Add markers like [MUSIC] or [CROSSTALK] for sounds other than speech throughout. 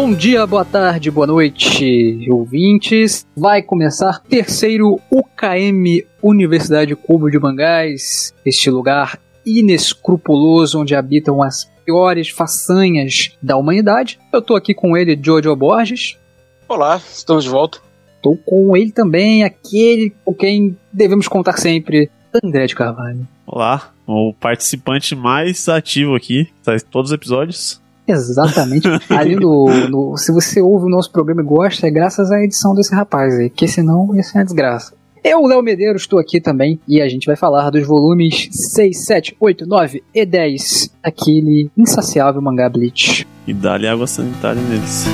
Bom dia, boa tarde, boa noite, ouvintes. Vai começar terceiro UKM Universidade Cubo de Mangás, este lugar inescrupuloso onde habitam as piores façanhas da humanidade. Eu tô aqui com ele, Jojo Borges. Olá, estamos de volta. Tô com ele também, aquele com quem devemos contar sempre, André de Carvalho. Olá, o participante mais ativo aqui, tá em todos os episódios. Exatamente. [LAUGHS] Ali no, no, Se você ouve o nosso programa e gosta, é graças à edição desse rapaz aí, que senão ia ser uma desgraça. Eu, Léo Medeiros, estou aqui também e a gente vai falar dos volumes 6, 7, 8, 9 e 10 aquele insaciável mangá Bleach. E dá-lhe água sanitária neles.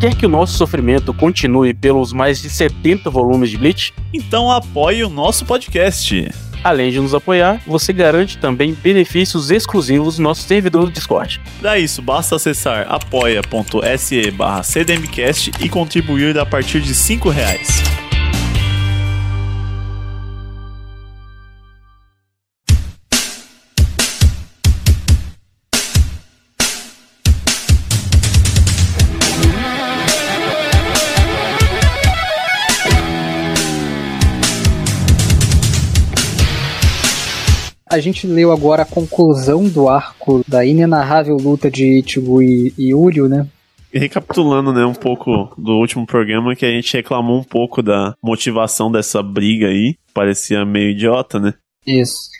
Quer que o nosso sofrimento continue pelos mais de 70 volumes de Bleach? Então apoie o nosso podcast. Além de nos apoiar, você garante também benefícios exclusivos no nosso servidor do Discord. Para isso, basta acessar apoia.se cdmcast e contribuir a partir de 5 reais. A gente leu agora a conclusão do arco da inenarrável luta de Ichigo e, e Uryu, né? Recapitulando, né, um pouco do último programa que a gente reclamou um pouco da motivação dessa briga aí, parecia meio idiota, né? Isso.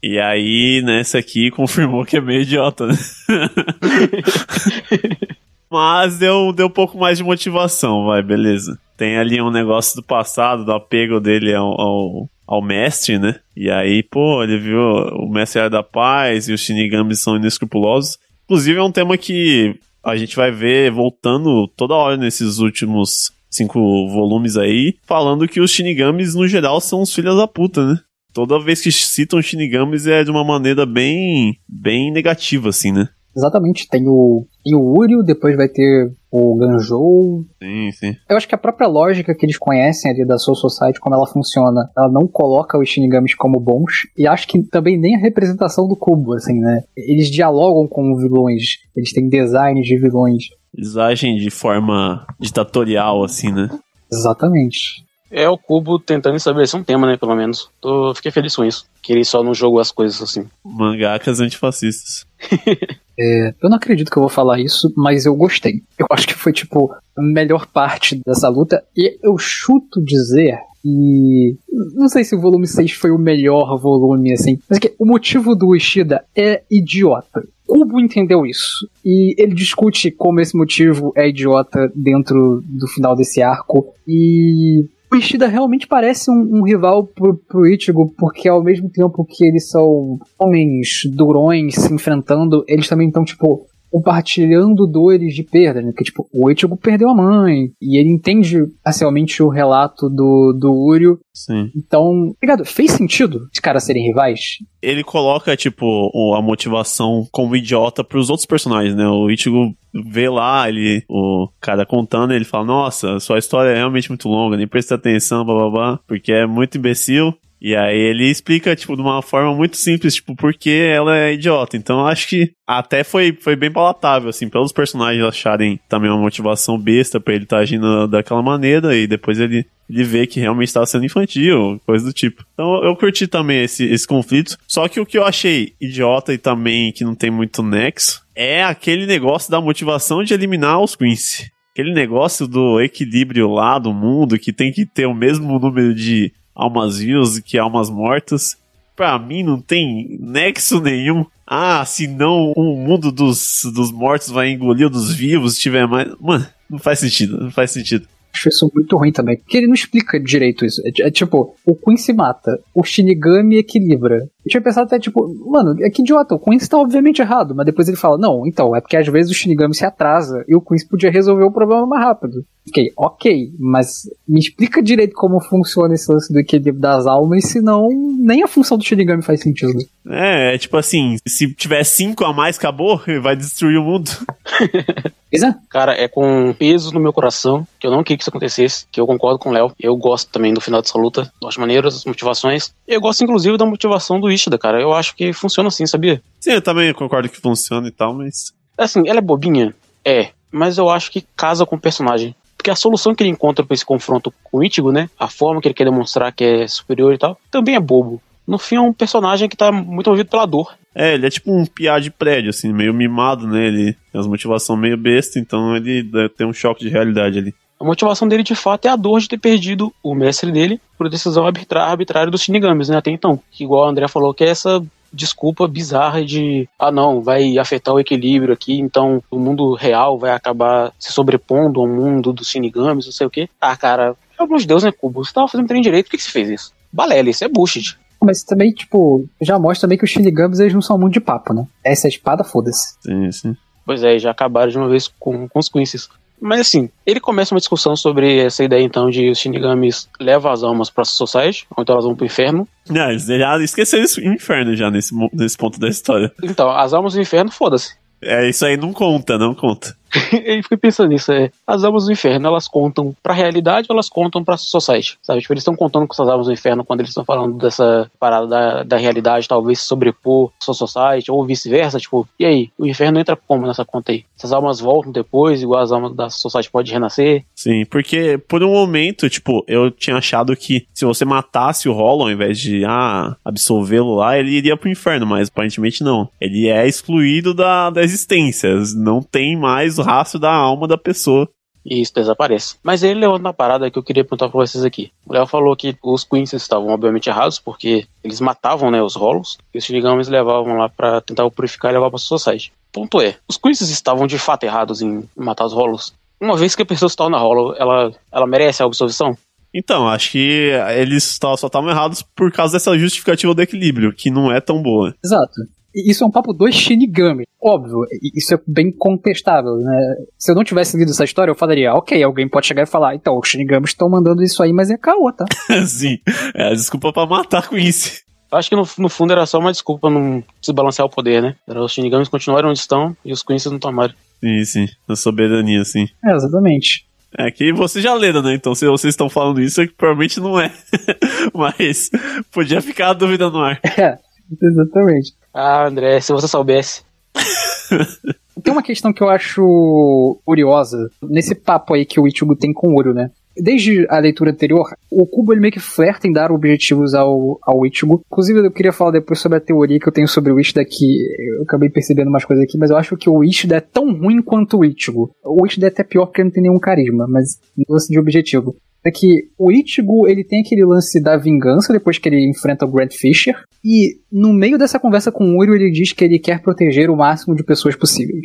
E aí, nessa aqui, [LAUGHS] confirmou que é meio idiota, né? [LAUGHS] Mas deu, deu um pouco mais de motivação, vai, beleza. Tem ali um negócio do passado, do apego dele ao, ao, ao mestre, né? E aí, pô, ele viu o mestre era da paz e os Shinigamis são inescrupulosos. Inclusive, é um tema que a gente vai ver voltando toda hora nesses últimos cinco volumes aí, falando que os Shinigamis, no geral, são os filhos da puta, né? Toda vez que citam Shinigamis é de uma maneira bem, bem negativa, assim, né? Exatamente, tem o, tem o Uryu, depois vai ter o Ganjou. Sim, sim. Eu acho que a própria lógica que eles conhecem ali da Soul Society, como ela funciona, ela não coloca os Shinigamis como bons, e acho que também nem a representação do Kubo, assim, né? Eles dialogam com vilões, eles têm designs de vilões. Eles agem de forma ditatorial, assim, né? Exatamente. É o Cubo tentando estabelecer um tema, né, pelo menos. Tô, fiquei feliz com isso. Que ele só não jogou as coisas assim. Mangakas antifascistas. [LAUGHS] É, eu não acredito que eu vou falar isso, mas eu gostei. Eu acho que foi, tipo, a melhor parte dessa luta. E eu chuto dizer que. Não sei se o volume 6 foi o melhor volume, assim. Mas é que o motivo do Ishida é idiota. Kubo entendeu isso. E ele discute como esse motivo é idiota dentro do final desse arco. E o Ishida realmente parece um, um, rival pro, pro Ichigo, porque ao mesmo tempo que eles são homens durões se enfrentando, eles também estão, tipo, compartilhando dores de perda, né? Que, tipo, o Ichigo perdeu a mãe, e ele entende parcialmente o relato do, do Uryu. Sim. Então, ligado, fez sentido os caras serem rivais? Ele coloca, tipo, a motivação como idiota pros outros personagens, né? O Ichigo vê lá, ele, o cara contando, ele fala, nossa, sua história é realmente muito longa, nem presta atenção, blá blá blá, porque é muito imbecil. E aí ele explica, tipo, de uma forma muito simples, tipo, porque ela é idiota. Então acho que até foi, foi bem palatável, assim, pelos personagens acharem também uma motivação besta pra ele estar tá agindo daquela maneira, e depois ele, ele vê que realmente estava sendo infantil, coisa do tipo. Então eu curti também esse, esse conflito. Só que o que eu achei idiota e também que não tem muito nexo é aquele negócio da motivação de eliminar os Quincy. Aquele negócio do equilíbrio lá do mundo, que tem que ter o mesmo número de almas vivas que almas mortas. Pra mim não tem nexo nenhum. Ah, se não o mundo dos, dos mortos vai engolir o dos vivos, se tiver mais. Mano, não faz sentido, não faz sentido. Acho isso muito ruim também. Porque ele não explica direito isso. É, é tipo, o Queen se mata, o Shinigami equilibra. Eu tinha pensado até, tipo, mano, é que idiota, o Queen está obviamente errado, mas depois ele fala, não, então, é porque às vezes o Shinigami se atrasa e o Queen podia resolver o problema mais rápido. Fiquei, ok, mas me explica direito como funciona esse lance do equilíbrio das almas, senão nem a função do Shinigami faz sentido. É, é tipo assim, se tiver cinco a mais, acabou, [LAUGHS] vai destruir o mundo. [LAUGHS] Exato. Cara, é com peso no meu coração que eu não queria que isso acontecesse, que eu concordo com o Léo. Eu gosto também do final dessa luta, das maneiras, das motivações. Eu gosto, inclusive, da motivação do Ishida, cara. Eu acho que funciona assim, sabia? Sim, eu também concordo que funciona e tal, mas. Assim, ela é bobinha? É. Mas eu acho que casa com o personagem. Porque a solução que ele encontra pra esse confronto com o Ichigo, né? A forma que ele quer demonstrar que é superior e tal, também é bobo. No fim, é um personagem que tá muito movido pela dor. É, ele é tipo um piá de prédio, assim, meio mimado, né? Ele tem as motivações meio besta, então ele tem um choque de realidade ali. A motivação dele, de fato, é a dor de ter perdido o mestre dele por decisão arbitrária dos Shinigamis, né? Até então. Que, igual o André falou, que é essa desculpa bizarra de ah não, vai afetar o equilíbrio aqui, então o mundo real vai acabar se sobrepondo ao mundo dos Shinigamis, não sei o que. Ah, cara, pelo amor de Deus, né, Cubo? Você tava fazendo treino direito, por que, que você fez isso? Balela, isso é bullshit. Mas também, tipo, já mostra também que os Shinigamis eles não são muito de papo, né? Essa é a espada, foda-se. Sim, sim. Pois é, já acabaram de uma vez com, Quincy's. Mas assim, ele começa uma discussão sobre essa ideia então de os Shinigamis levam as almas pra Society, ou então elas vão pro inferno. Não, eles já esqueceram o inferno já nesse, nesse ponto da história. Então, as almas do inferno, foda-se. É, isso aí não conta, não conta. [LAUGHS] e fiquei pensando nisso, é, as almas do inferno, elas contam pra realidade ou elas contam pra society? Sabe, tipo, eles estão contando com essas almas do inferno quando eles estão falando dessa parada da, da realidade, talvez sobrepor sua society, ou vice-versa, tipo, e aí, o inferno entra como nessa conta aí? Essas almas voltam depois, igual as almas da society pode renascer? Sim, porque por um momento, tipo, eu tinha achado que se você matasse o Hollow, ao invés de, ah, absolvê-lo lá, ele iria pro inferno, mas aparentemente não. Ele é excluído da, da existência, não tem mais rastro da alma da pessoa. E isso desaparece. Mas ele levanta uma parada que eu queria perguntar pra vocês aqui. O Léo falou que os Queens estavam obviamente errados, porque eles matavam né, os rolos, e os Shinigamis levavam lá para tentar purificar e levar pra Society. Ponto é, os Queens estavam de fato errados em matar os rolos. Uma vez que a pessoa se torna rolo, ela, ela merece a absolvição? Então, acho que eles só estavam errados por causa dessa justificativa do equilíbrio, que não é tão boa. Exato. Isso é um papo dos Shinigami. Óbvio, isso é bem contestável, né? Se eu não tivesse lido essa história, eu falaria, ok, alguém pode chegar e falar, então, os Shinigami estão mandando isso aí, mas é caô, tá? [LAUGHS] Sim, é a desculpa pra matar com isso. Acho que no, no, fundo era só uma desculpa pra não desbalancear o poder, né? Era os Shinigamis continuaram onde estão e os Queens não tomaram. Sim, sim, na soberania, sim. É, exatamente. É que você já leram, né? Então, se vocês estão falando isso, é que provavelmente não é. [LAUGHS] Mas podia ficar a dúvida no ar. [LAUGHS] É, exatamente. Ah, André, se você soubesse. [LAUGHS] tem uma questão que eu acho curiosa nesse papo aí que o Ichigo tem com o Uro, né? Desde a leitura anterior, o Kubo ele meio que flerta em dar objetivos ao, ao Ichigo. Inclusive, eu queria falar depois sobre a teoria que eu tenho sobre o Ishida, que eu acabei percebendo umas coisas aqui, mas eu acho que o Ishida é tão ruim quanto o Ichigo. O Ishida é até pior porque não tem nenhum carisma, mas lance de objetivo é que o Ichigo ele tem aquele lance da vingança depois que ele enfrenta o Grant Fisher e no meio dessa conversa com o Uro ele diz que ele quer proteger o máximo de pessoas possíveis.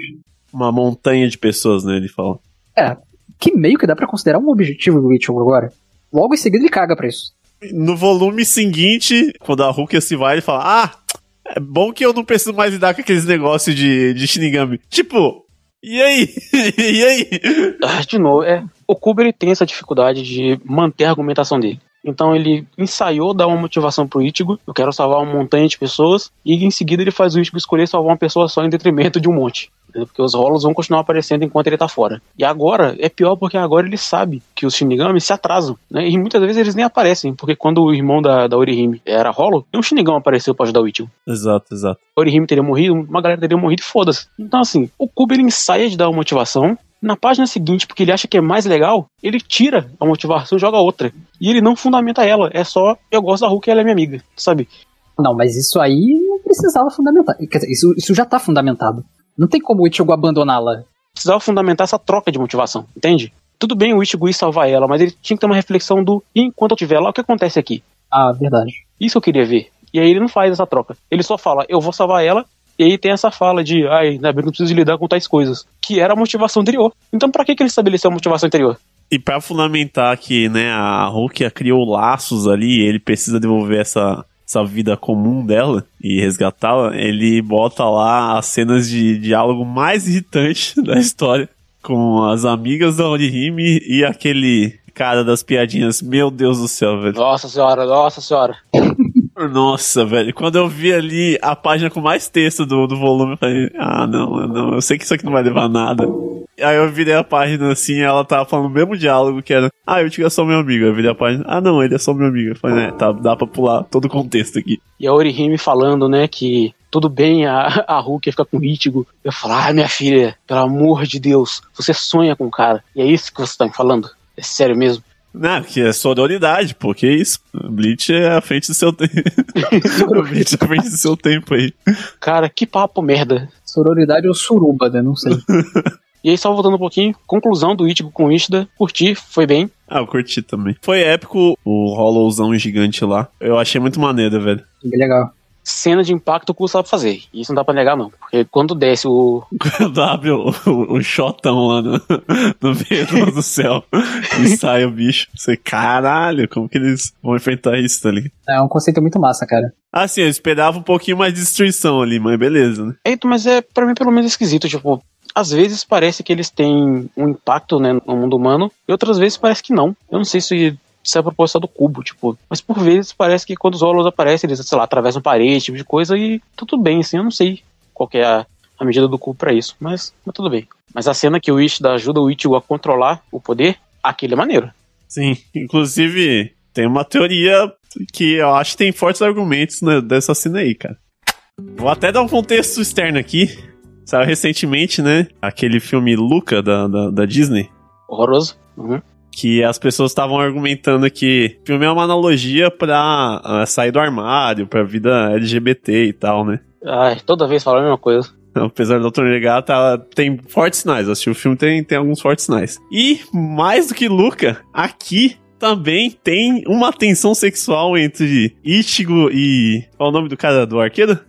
Uma montanha de pessoas, né? Ele fala. É, que meio que dá para considerar um objetivo do Ichigo agora. Logo em seguida ele caga pra isso. No volume seguinte, quando a Rukia se vai, ele fala: Ah, é bom que eu não preciso mais lidar com aqueles negócios de, de Shinigami. Tipo, e aí? [LAUGHS] e aí? Ah, de novo, é. O Kubo tem essa dificuldade de manter a argumentação dele. Então ele ensaiou dar uma motivação pro Ichigo, eu quero salvar uma montanha de pessoas, e em seguida ele faz o Ichigo escolher salvar uma pessoa só em detrimento de um monte. Porque os rolos vão continuar aparecendo enquanto ele tá fora. E agora, é pior porque agora ele sabe que os Shinigami se atrasam, né? E muitas vezes eles nem aparecem, porque quando o irmão da, da Orihime era rolo, um Shinigami apareceu para ajudar o Ichigo. Exato, exato. Orihime teria morrido, uma galera teria morrido e foda-se. Então assim, o Kubo ele ensaia de dar uma motivação, na página seguinte, porque ele acha que é mais legal, ele tira a motivação e joga outra. E ele não fundamenta ela, é só eu gosto da Hulk e ela é minha amiga, sabe? Não, mas isso aí não precisava fundamentar. Quer dizer, isso, isso já tá fundamentado. Não tem como o Ichigo abandoná-la. Precisava fundamentar essa troca de motivação, entende? Tudo bem o Ichigo ir salvar ela, mas ele tinha que ter uma reflexão do enquanto eu estiver lá, o que acontece aqui? Ah, verdade. Isso eu queria ver. E aí ele não faz essa troca. Ele só fala, eu vou salvar ela e aí tem essa fala de, ai, não preciso lidar com tais coisas. Que era a motivação anterior. Então pra que, que ele estabeleceu a motivação anterior? E para fundamentar que, né, a Rukia criou laços ali, ele precisa devolver essa, essa vida comum dela e resgatá-la, ele bota lá as cenas de diálogo mais irritantes [LAUGHS] da história com as amigas da Orihime e aquele cara das piadinhas. Meu Deus do céu, velho. Nossa senhora, nossa senhora. [LAUGHS] Nossa, velho. Quando eu vi ali a página com mais texto do, do volume, eu falei, ah, não, não, eu sei que isso aqui não vai levar a nada. Aí eu virei a página assim, ela tava falando o mesmo diálogo que era, ah, eu tinha só meu amigo. Eu virei a página, ah não, ele é só meu amigo. Eu falei, né, tá, dá pra pular todo o contexto aqui. E a Orihime falando, né, que tudo bem a, a Hulk ficar com o Ichigo. Eu falo, ah, minha filha, pelo amor de Deus, você sonha com o cara. E é isso que você tá me falando? É sério mesmo? Não, que é sororidade, pô, que isso? Bleach é à frente do seu tempo. [LAUGHS] Bleach é à frente do seu tempo aí. Cara, que papo merda. Sororidade ou suruba, né? Não sei. [LAUGHS] E aí, só voltando um pouquinho, conclusão do Ichigo com o Ishida, curti, foi bem. Ah, eu curti também. Foi épico o Hollowzão gigante lá. Eu achei muito maneiro, velho. Bem legal. Cena de impacto o Ku sabe fazer. Isso não dá pra negar, não. Porque quando desce o. [LAUGHS] Quando abre o, o, o shotão lá no, [LAUGHS] no meio do céu e sai o bicho. Você, caralho, como que eles vão enfrentar isso, tá ligado? É um conceito muito massa, cara. Ah, sim, eu esperava um pouquinho mais de destruição ali, mas beleza, né? Eita, mas é, pra mim, pelo menos esquisito. Tipo, às vezes parece que eles têm um impacto, né, no mundo humano, e outras vezes parece que não. Eu não sei se isso é a proposta do cubo, tipo. Mas por vezes parece que quando os Hollows aparecem, eles, sei lá, atravessam parede, tipo de coisa, e tá tudo bem, assim, eu não sei qual é a, a medida do cubo pra isso, mas, mas tudo bem. Mas a cena que o Ishida ajuda o Ichigo a controlar o poder, aquele é maneiro. Sim, inclusive tem uma teoria que eu acho que tem fortes argumentos né, dessa cena aí, cara. Vou até dar um contexto externo aqui. Saiu recentemente, né? Aquele filme Luca da, da, da Disney. Horroroso. Uhum. Que as pessoas estavam argumentando que o filme é uma analogia pra uh, sair do armário, pra vida LGBT e tal, né? Ai, toda vez fala a mesma coisa. Apesar do Dr. Negata, tá, tem fortes sinais. Assistir o filme tem, tem alguns fortes sinais. E, mais do que Luca, aqui também tem uma tensão sexual entre Ichigo e. Qual é o nome do cara do arqueiro?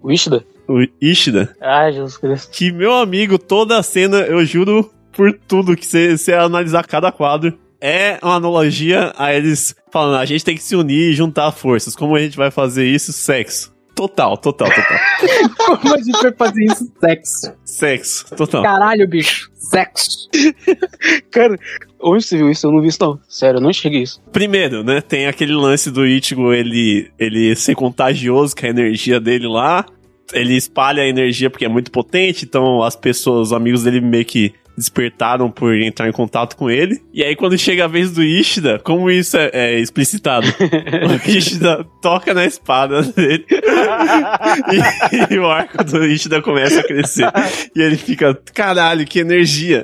O Ishida? O Ishida. Ai, Jesus Cristo. Que, meu amigo, toda a cena, eu juro por tudo que você analisar cada quadro, é uma analogia a eles falando: a gente tem que se unir e juntar forças. Como a gente vai fazer isso? Sexo. Total, total, total. [LAUGHS] Como a gente vai fazer isso? Sexo. Sexo, total. Caralho, bicho. Sexo. [LAUGHS] Cara, onde você viu isso? Eu não vi isso, não. Sério, eu não enxerguei isso. Primeiro, né, tem aquele lance do Ichigo, ele, ele ser contagioso com a energia dele lá. Ele espalha a energia porque é muito potente, então as pessoas, os amigos dele meio que despertaram por entrar em contato com ele. E aí, quando chega a vez do Ishida, como isso é, é explicitado? [LAUGHS] o Ishida toca na espada dele [LAUGHS] e, e, o arco do Ishida começa a crescer. E ele fica, caralho, que energia.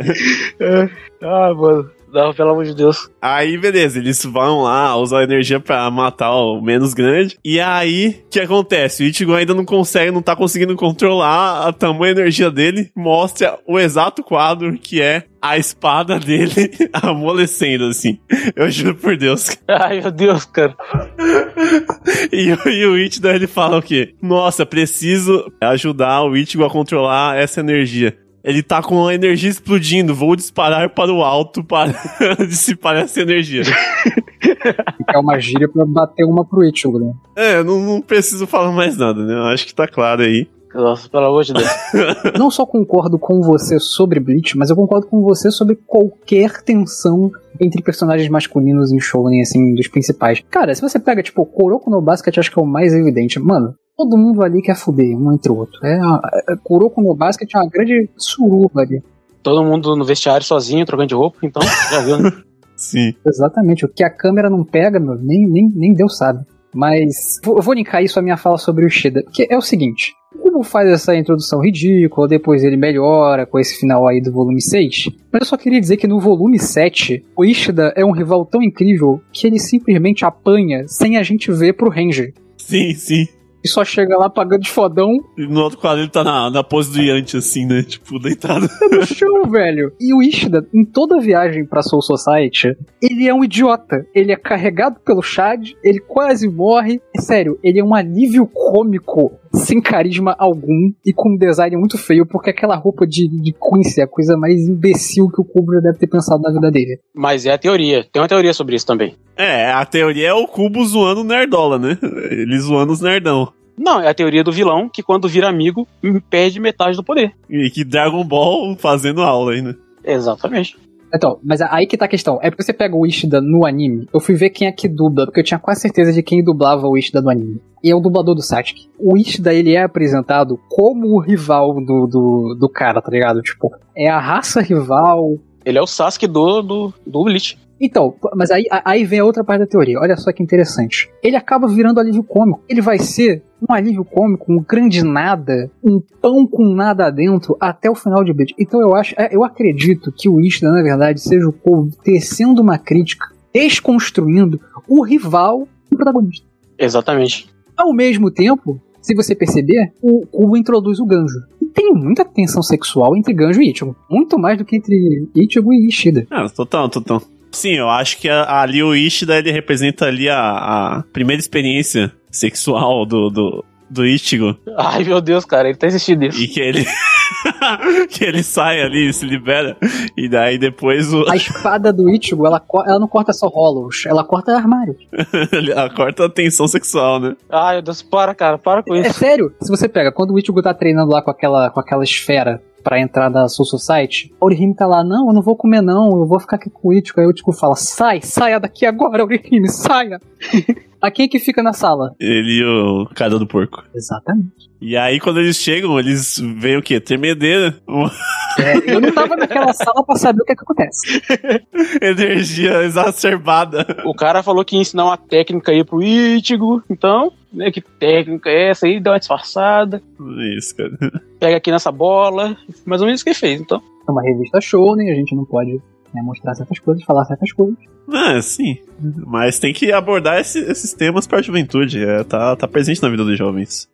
[LAUGHS] ah, mano. Não, pelo amor de Deus. Aí, beleza, eles vão lá usar a energia pra matar o menos grande. E aí, o que acontece? O Ichigo ainda não consegue, não tá conseguindo controlar a tamanha energia dele. Mostra o exato quadro que é a espada dele [LAUGHS] amolecendo, assim. Eu juro por Deus. [LAUGHS] Ai, meu Deus, cara. [LAUGHS] e, e o Ichigo, ele fala o quê? Nossa, preciso ajudar o Ichigo a controlar essa energia. Ele tá com a energia explodindo. Vou disparar para o alto para [LAUGHS] dissipar essa energia. é uma gíria pra bater uma pro Ichigo, né? É, não, não preciso falar mais nada, né? Eu acho que tá claro aí. Nossa, pelo amor de Deus. [LAUGHS] não só concordo com você sobre Bleach, mas eu concordo com você sobre qualquer tensão entre personagens masculinos em Shonen, assim, dos principais. Cara, se você pega, tipo, Kuroko no Basket, acho que é o mais evidente. Mano, todo mundo ali quer fuder um entre o outro. É, é, Kuroko no Basket é uma grande suruba ali. Todo mundo no vestiário sozinho, trocando de roupa, então, já viu, né? [LAUGHS] [LAUGHS] Sim. Exatamente. O que a câmera não pega, meu, nem, nem, nem Deus sabe. Mas eu vou linkar isso à minha fala sobre o Shida, que é o seguinte: o Kubo faz essa introdução ridícula, depois ele melhora com esse final aí do volume 6. Mas eu só queria dizer que no volume 7, o Ishida é um rival tão incrível que ele simplesmente apanha sem a gente ver pro Ranger. Sim, sim e só chega lá pagando de fodão. E no outro quadro ele tá na, na pose do Yanti, assim, né? Tipo, deitado. Tá no chão, [LAUGHS] velho. E o Ishida, em toda viagem pra Soul Society, ele é um idiota. Ele é carregado pelo Chad, ele quase morre. Sério, ele é um alívio cômico sem carisma algum e com um design muito feio, porque aquela roupa de, de Quincy é a coisa mais imbecil que o Kubo deve ter pensado na vida dele. Mas é a teoria. Tem uma teoria sobre isso também. É, a teoria é o Cubo zoando o Nerdola, né? Ele zoando os nerdão. Não, é a teoria do vilão que quando vira amigo, perde metade do poder. E que Dragon Ball fazendo aula aí, né? Exatamente. Então, mas aí que tá a questão. É porque você pega o Ishida no anime. Eu fui ver quem é que dubla, porque eu tinha quase certeza de quem dublava o Ishida no anime. E é o dublador do Sasuke. O Ishida, ele é apresentado como o rival do, do, do cara, tá ligado? Tipo, é a raça rival. Ele é o Sasuke do, do, do Bleach. Então, mas aí, aí vem a outra parte da teoria. Olha só que interessante. Ele acaba virando alívio cômico. Ele vai ser um alívio cômico, um grande nada, um pão com nada dentro até o final de Bleach. Então eu acho, é, eu acredito que o Ishida, na verdade, seja o povo tecendo uma crítica, desconstruindo o rival do protagonista. Exatamente. Ao mesmo tempo, se você perceber, o Kubo introduz o Ganjo. E tem muita tensão sexual entre Ganjo e Ichigo. Muito mais do que entre Ichigo e Ishida. Ah, total, total. Sim, eu acho que a, ali o Ishida ele representa ali a, a primeira experiência sexual do, do, do Ichigo. Ai, meu Deus, cara, ele tá existindo isso. E que ele. [LAUGHS] que ele sai ali, se libera. E daí depois o. A espada do Ichigo, ela, ela não corta só hollows, ela corta armário. [LAUGHS] ela corta a tensão sexual, né? Ai, meu Deus, para, cara, para com É isso. sério, se você pega, quando o Ichigo tá treinando lá com aquela, com aquela esfera pra entrar na Soul Society, a Orihime tá lá, não, eu não vou comer não, eu vou ficar aqui com o Ichigo. Aí o Ichigo fala, sai, saia daqui agora, [LAUGHS] Orihime, saia. [LAUGHS] a quem é que fica na sala? Ele e o cara do porco. Exatamente. E aí, quando eles chegam, eles veem o quê? Tremedeira. É, eu não tava naquela [LAUGHS] sala pra saber o que, é que acontece. energia exacerbada. O cara falou que ia ensinar uma técnica aí pro Ichigo, então, né, que técnica é essa aí? Dá uma disfarçada, Isso, cara. Pega aqui nessa bola, mais ou menos isso que ele fez, então. É uma revista shounen, a gente não pode né, mostrar certas coisas, falar certas coisas. Ah, sim. Mas tem que abordar esse- esses temas pra juventude. É, tá, tá presente na vida dos jovens.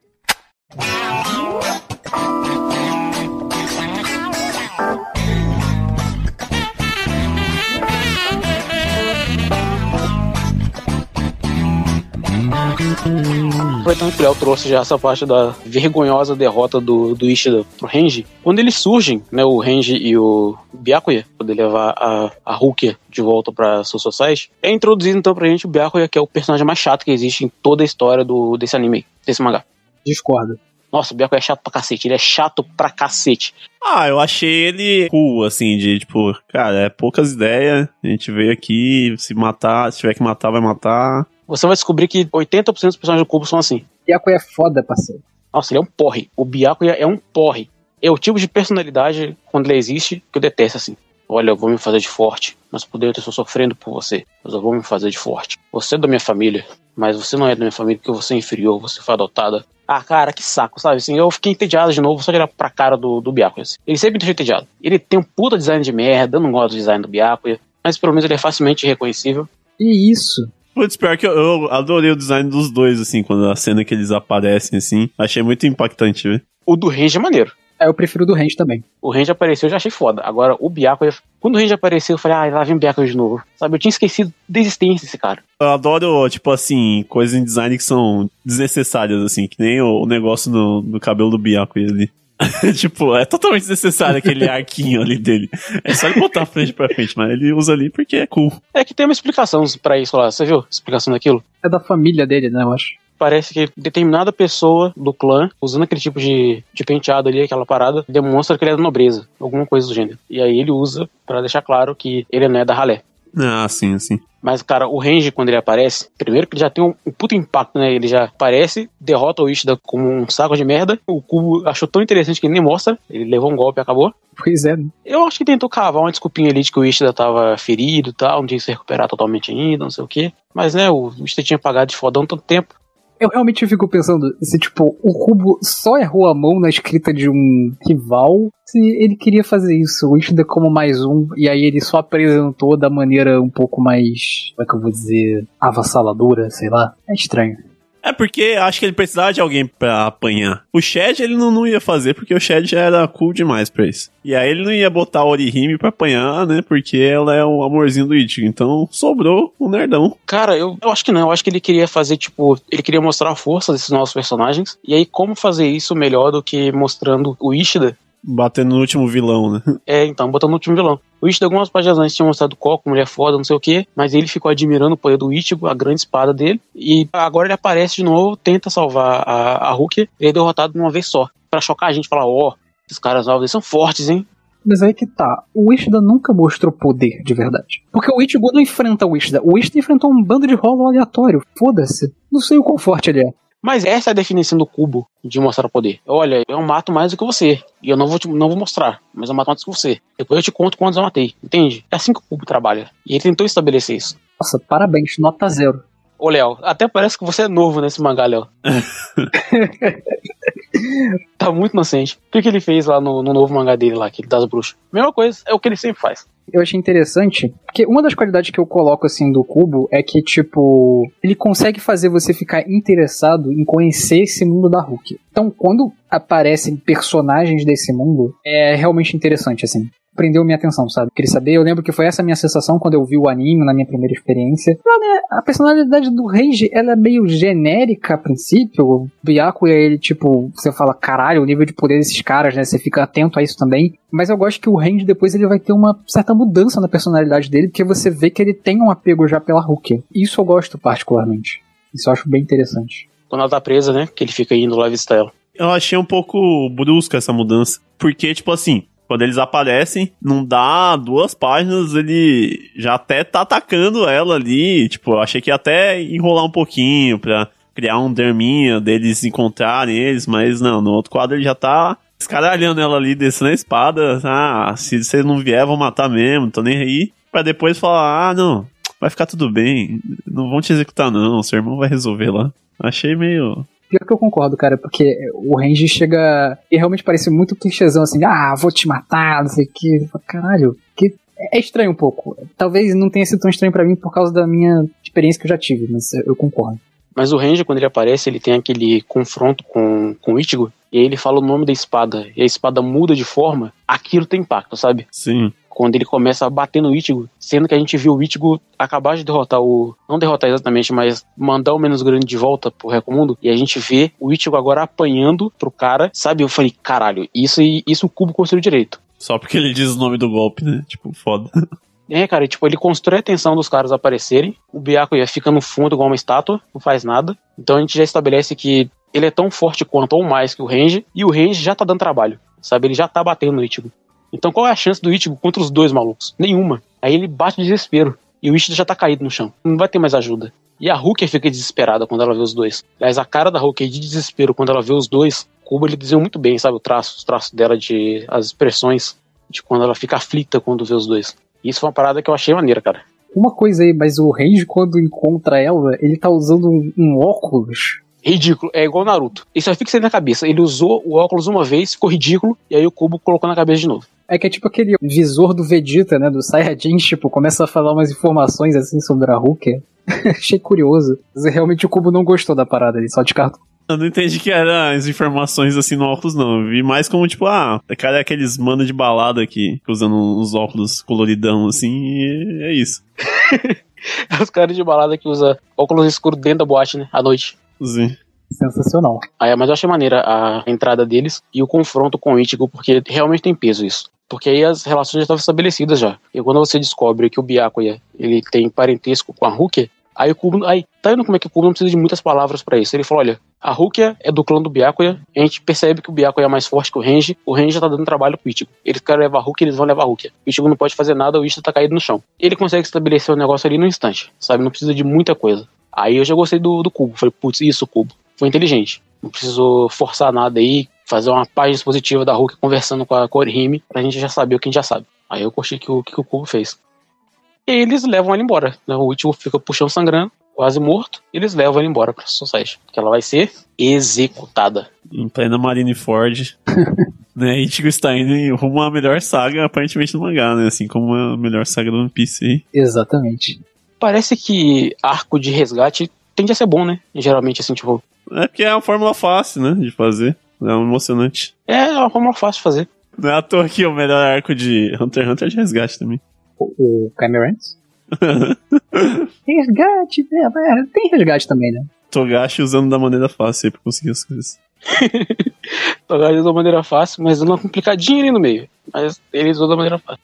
Aproveitando que o Léo trouxe já essa parte da vergonhosa derrota do, do Ishida pro Renji, quando eles surgem, né, o Renji e o Byakuya, poder levar a, a Rukia de volta pra Soul Society, é introduzido então pra gente o Byakuya, que é o personagem mais chato que existe em toda a história do, desse anime, desse mangá. Discordo. Nossa, o Byakuya é chato pra cacete, ele é chato pra cacete. Ah, eu achei ele cool, assim, de tipo, cara, é poucas ideias. A gente veio aqui, se matar, se tiver que matar, vai matar. Você vai descobrir que 80% dos personagens do Cubo são assim. Yaku é foda, parceiro. Nossa, ele é um porre. O Byakuya é um porre. É o tipo de personalidade, quando ele existe, que eu detesto assim. Olha, eu vou me fazer de forte, mas dentro eu estou sofrendo por você. Mas eu vou me fazer de forte. Você é da minha família, mas você não é da minha família porque você é inferior, você foi adotada. Ah, cara, que saco, sabe? Assim, eu fiquei entediado de novo, só de olhar pra cara do, do Byakuya. assim. Ele sempre me deixa entediado. Ele tem um puta design de merda, eu não gosto do design do Byakuya, mas pelo menos ele é facilmente reconhecível. E isso? Putz, pior que eu, eu adorei o design dos dois, assim, quando a cena que eles aparecem, assim. Achei muito impactante, velho. O do Range é maneiro. É, eu prefiro o do Range também. O Range apareceu, eu já achei foda. Agora, o Byakuya... Quando o Range apareceu, eu falei, ah, lá vem o Byakuya de novo. Sabe, eu tinha esquecido da existência desse cara. Eu adoro, tipo assim, coisas em design que são desnecessárias, assim, que nem o, o negócio no, no cabelo do Byakuya ali. [LAUGHS] tipo, é totalmente desnecessário aquele [LAUGHS] arquinho ali dele. É só ele botar frente pra frente, mas ele usa ali porque é cool. É que tem uma explicação pra isso lá, você viu? Explicação daquilo? É da família dele, né, eu acho. Parece que determinada pessoa do clã, usando aquele tipo de, de penteado ali, aquela parada, demonstra que ele é da nobreza, alguma coisa do gênero. E aí ele usa pra deixar claro que ele não é da ralé. Ah, sim, sim. Mas, cara, o Range, quando ele aparece, primeiro que ele já tem um, um puto impacto, né? Ele já aparece, derrota o Ishida como um saco de merda. O Cubo achou tão interessante que ele nem mostra. Ele levou um golpe e acabou. Pois é. Eu acho que tentou cavar uma desculpinha ali de que o Ishida tava ferido e tal, não tinha que se recuperar totalmente ainda, não sei o quê. Mas, né, o Ishida tinha pagado de fodão tanto tempo. Eu realmente fico pensando se, tipo, o Cubo só errou a mão na escrita de um rival, se ele queria fazer isso, o Ishida como mais um, e aí ele só apresentou da maneira um pouco mais, como é que eu vou dizer, avassaladora, sei lá. É estranho. É porque acho que ele precisava de alguém pra apanhar. O Shed ele não, não ia fazer, porque o Shed já era cool demais pra isso. E aí ele não ia botar a Orihime pra apanhar, né? Porque ela é o amorzinho do Ichigo. Então sobrou o nerdão. Cara, eu, eu acho que não. Eu acho que ele queria fazer, tipo, ele queria mostrar a força desses novos personagens. E aí, como fazer isso melhor do que mostrando o Ishida Batendo no último vilão, né? [LAUGHS] É, então, botando no último vilão. O Ichigo, algumas páginas antes, tinha mostrado Coco, mulher foda, não sei o quê, mas ele ficou admirando o poder do Ichigo, a grande espada dele, e agora ele aparece de novo, tenta salvar a, a Rukia, ele é derrotado de uma vez só, Pra chocar a gente, falar, ó, esses caras novos eles são fortes, hein? Mas aí que tá. O Ishida nunca mostrou poder de verdade. Porque o Ichigo não enfrenta o Ishida. O Ishida enfrentou um bando de rolo aleatório. Foda-se. Não sei o quão forte ele é. Mas essa é a definição do cubo de mostrar poder. Olha, eu mato mais do que você. E eu não vou, te, não vou mostrar, mas eu mato mais do que você. Depois eu te conto quantos eu matei. Entende? É assim que o cubo trabalha. E ele tentou estabelecer isso. Nossa, parabéns, nota zero. Ô, Léo, até parece que você é novo nesse mangá, Léo. [LAUGHS] tá muito inocente. O que, que ele fez lá no, no novo mangá dele lá, que ele das bruxas? Mesma coisa, é o que ele sempre faz eu achei interessante, porque uma das qualidades que eu coloco assim do cubo é que, tipo, ele consegue fazer você ficar interessado em conhecer esse mundo da Hulk. Então, quando aparecem personagens desse mundo, é realmente interessante, assim prendeu minha atenção, sabe? Queria saber, eu lembro que foi essa minha sensação quando eu vi o anime na minha primeira experiência. né, a personalidade do Range, ela é meio genérica a princípio. O Byakuya, ele, tipo, você fala, caralho, o nível de poder desses caras, né? Você fica atento a isso também. Mas eu gosto que o Range depois ele vai ter uma certa mudança na personalidade dele, porque você vê que ele tem um apego já pela Hulk. Isso eu gosto particularmente. Isso eu acho bem interessante. Quando ela tá presa, né? Que ele fica indo lá visitar ela. Eu achei um pouco brusca essa mudança. Porque, tipo assim, quando eles aparecem, não dá duas páginas, ele já até tá atacando ela ali. Tipo, eu achei que ia até enrolar um pouquinho pra criar um derminha deles encontrarem eles, mas não, no outro quadro ele já tá escaralhando ela ali, descendo a espada. Ah, se vocês não vier, vão matar mesmo, tô nem aí. Pra depois falar, ah, não, vai ficar tudo bem, não vão te executar não, seu irmão vai resolver lá. Achei meio Pior que eu concordo, cara, porque o Range chega. E realmente parece muito clichêzão assim, ah, vou te matar, não sei o que. Caralho, que. É estranho um pouco. Talvez não tenha sido tão estranho para mim por causa da minha experiência que eu já tive, mas eu concordo. Mas o Ranger, quando ele aparece, ele tem aquele confronto com, com o Ichigo, e aí ele fala o nome da espada, e a espada muda de forma, aquilo tem impacto, sabe? Sim quando ele começa a bater no Ichigo, sendo que a gente viu o Ichigo acabar de derrotar o. Não derrotar exatamente, mas mandar o menos grande de volta pro Recomundo. E a gente vê o Ichigo agora apanhando pro cara, sabe? Eu falei, caralho, isso, isso o Cubo construiu direito. Só porque ele diz o nome do golpe, né? Tipo, foda. [LAUGHS] É, cara, e, tipo, ele constrói a tensão dos caras aparecerem. O Byakuya fica no fundo igual uma estátua, não faz nada. Então a gente já estabelece que ele é tão forte quanto ou mais que o Range, e o Range já tá dando trabalho, sabe? Ele já tá batendo no Ichigo. Então qual é a chance do Ichigo contra os dois malucos? Nenhuma. Aí ele bate de desespero. E o Ichigo já tá caído no chão. Não vai ter mais ajuda. E a Hulk fica desesperada quando ela vê os dois. Aliás, a cara da Hulk de desespero quando ela vê os dois, Kubo ele desenhou muito bem, sabe? O traço, os traços dela, de as expressões de quando ela fica aflita quando vê os dois. Isso foi uma parada que eu achei maneira, cara. Uma coisa aí, mas o Range, quando encontra ela, ele tá usando um, um óculos ridículo. É igual Naruto. Isso só fica aí na cabeça. Ele usou o óculos uma vez, ficou ridículo, e aí o Cubo colocou na cabeça de novo. É que é tipo aquele visor do Vegeta, né? Do Saiyajin, [LAUGHS] tipo, começa a falar umas informações assim sobre a Hulk. [LAUGHS] Achei curioso. Mas realmente o Cubo não gostou da parada, ele só descartou. Eu não entendi que eram as informações assim no óculos, não. Eu vi mais como, tipo, ah, cara é aqueles mano de balada aqui, usando uns óculos coloridão assim, e é isso. [LAUGHS] Os caras de balada que usa óculos escuros dentro da boate, né? À noite. Sim. Sensacional. Aí, mas eu achei maneira a entrada deles e o confronto com o Ichigo, porque realmente tem peso isso. Porque aí as relações já estavam estabelecidas já. E quando você descobre que o Byakuya, ele tem parentesco com a Rukia, aí o Kubo, aí, tá vendo como é que o Kubo não precisa de muitas palavras para isso? Ele falou, olha, a Rukia é do clã do Byakuya, a gente percebe que o Byakuya é mais forte que o Renji, o Renji já tá dando trabalho pro Ichigo. Eles querem levar a Rukia, eles vão levar a Rukia. O Ichigo não pode fazer nada, o Ichigo tá caído no chão. Ele consegue estabelecer o negócio ali no instante, sabe? Não precisa de muita coisa. Aí eu já gostei do, do Cubo, falei, putz, isso, Cubo. Foi inteligente. Não precisou forçar nada aí, fazer uma página expositiva da Hulk conversando com a Korihime, pra gente já saber o que a gente já sabe. Aí eu curti que o que o Cubo fez. E eles levam ela embora. Né? O último fica puxando sangrando, quase morto, e eles levam ela embora pra Society. Que ela vai ser executada. Em plena Marineford. [LAUGHS] né, Ichigo está indo rumo à melhor saga, aparentemente, no mangá, né? Assim como a melhor saga do One Piece aí. Exatamente. Parece que arco de resgate tende a ser bom, né? Geralmente, assim, tipo, é porque é uma fórmula fácil, né? De fazer. É um emocionante. É, é uma fórmula fácil de fazer. Não é à toa que o melhor arco de Hunter x Hunter é de resgate também. O, o [LAUGHS] resgate, né? Tem resgate também, né? Togashi usando da maneira fácil aí pra conseguir as coisas. [LAUGHS] Togashi usou da maneira fácil, mas uma complicadinha ali no meio. Mas ele usou da maneira fácil.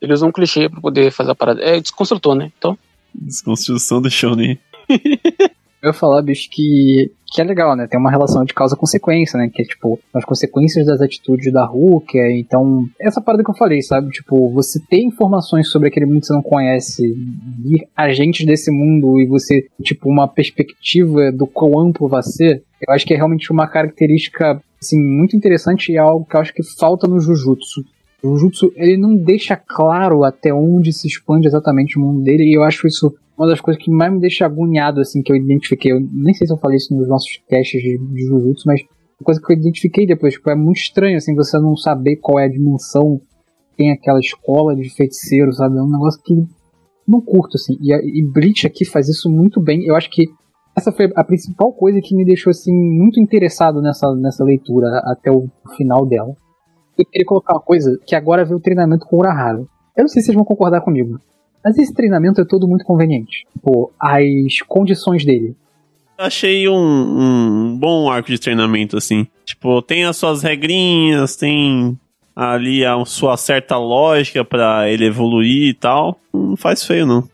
Ele usou um clichê pra poder fazer a parada. É desconstrutor, né? Então. Desconstrução do Shonen. [LAUGHS] Eu ia falar, bicho, que, que é legal, né? Tem uma relação de causa-consequência, né? Que é, tipo, as consequências das atitudes da Hulk. É, então, essa parada que eu falei, sabe? Tipo, você tem informações sobre aquele mundo que você não conhece, vir agentes desse mundo e você, tipo, uma perspectiva do quão amplo vai ser, eu acho que é realmente uma característica, assim, muito interessante e é algo que eu acho que falta no Jujutsu. O Jujutsu, ele não deixa claro até onde se expande exatamente o mundo dele, e eu acho isso uma das coisas que mais me deixa agoniado, assim, que eu identifiquei. Eu nem sei se eu falei isso nos nossos testes de, de Jujutsu, mas uma coisa que eu identifiquei depois, tipo, é muito estranho, assim, você não saber qual é a dimensão tem aquela escola de feiticeiro, sabe? É um negócio que não curto, assim. E, e Bleach aqui faz isso muito bem. Eu acho que essa foi a principal coisa que me deixou, assim, muito interessado nessa, nessa leitura até o final dela. Eu queria colocar uma coisa, que agora vê o treinamento com o Urahara. Eu não sei se vocês vão concordar comigo. Mas esse treinamento é todo muito conveniente. Pô, as condições dele. Achei um, um bom arco de treinamento, assim. Tipo, tem as suas regrinhas, tem ali a sua certa lógica para ele evoluir e tal. Não faz feio, não.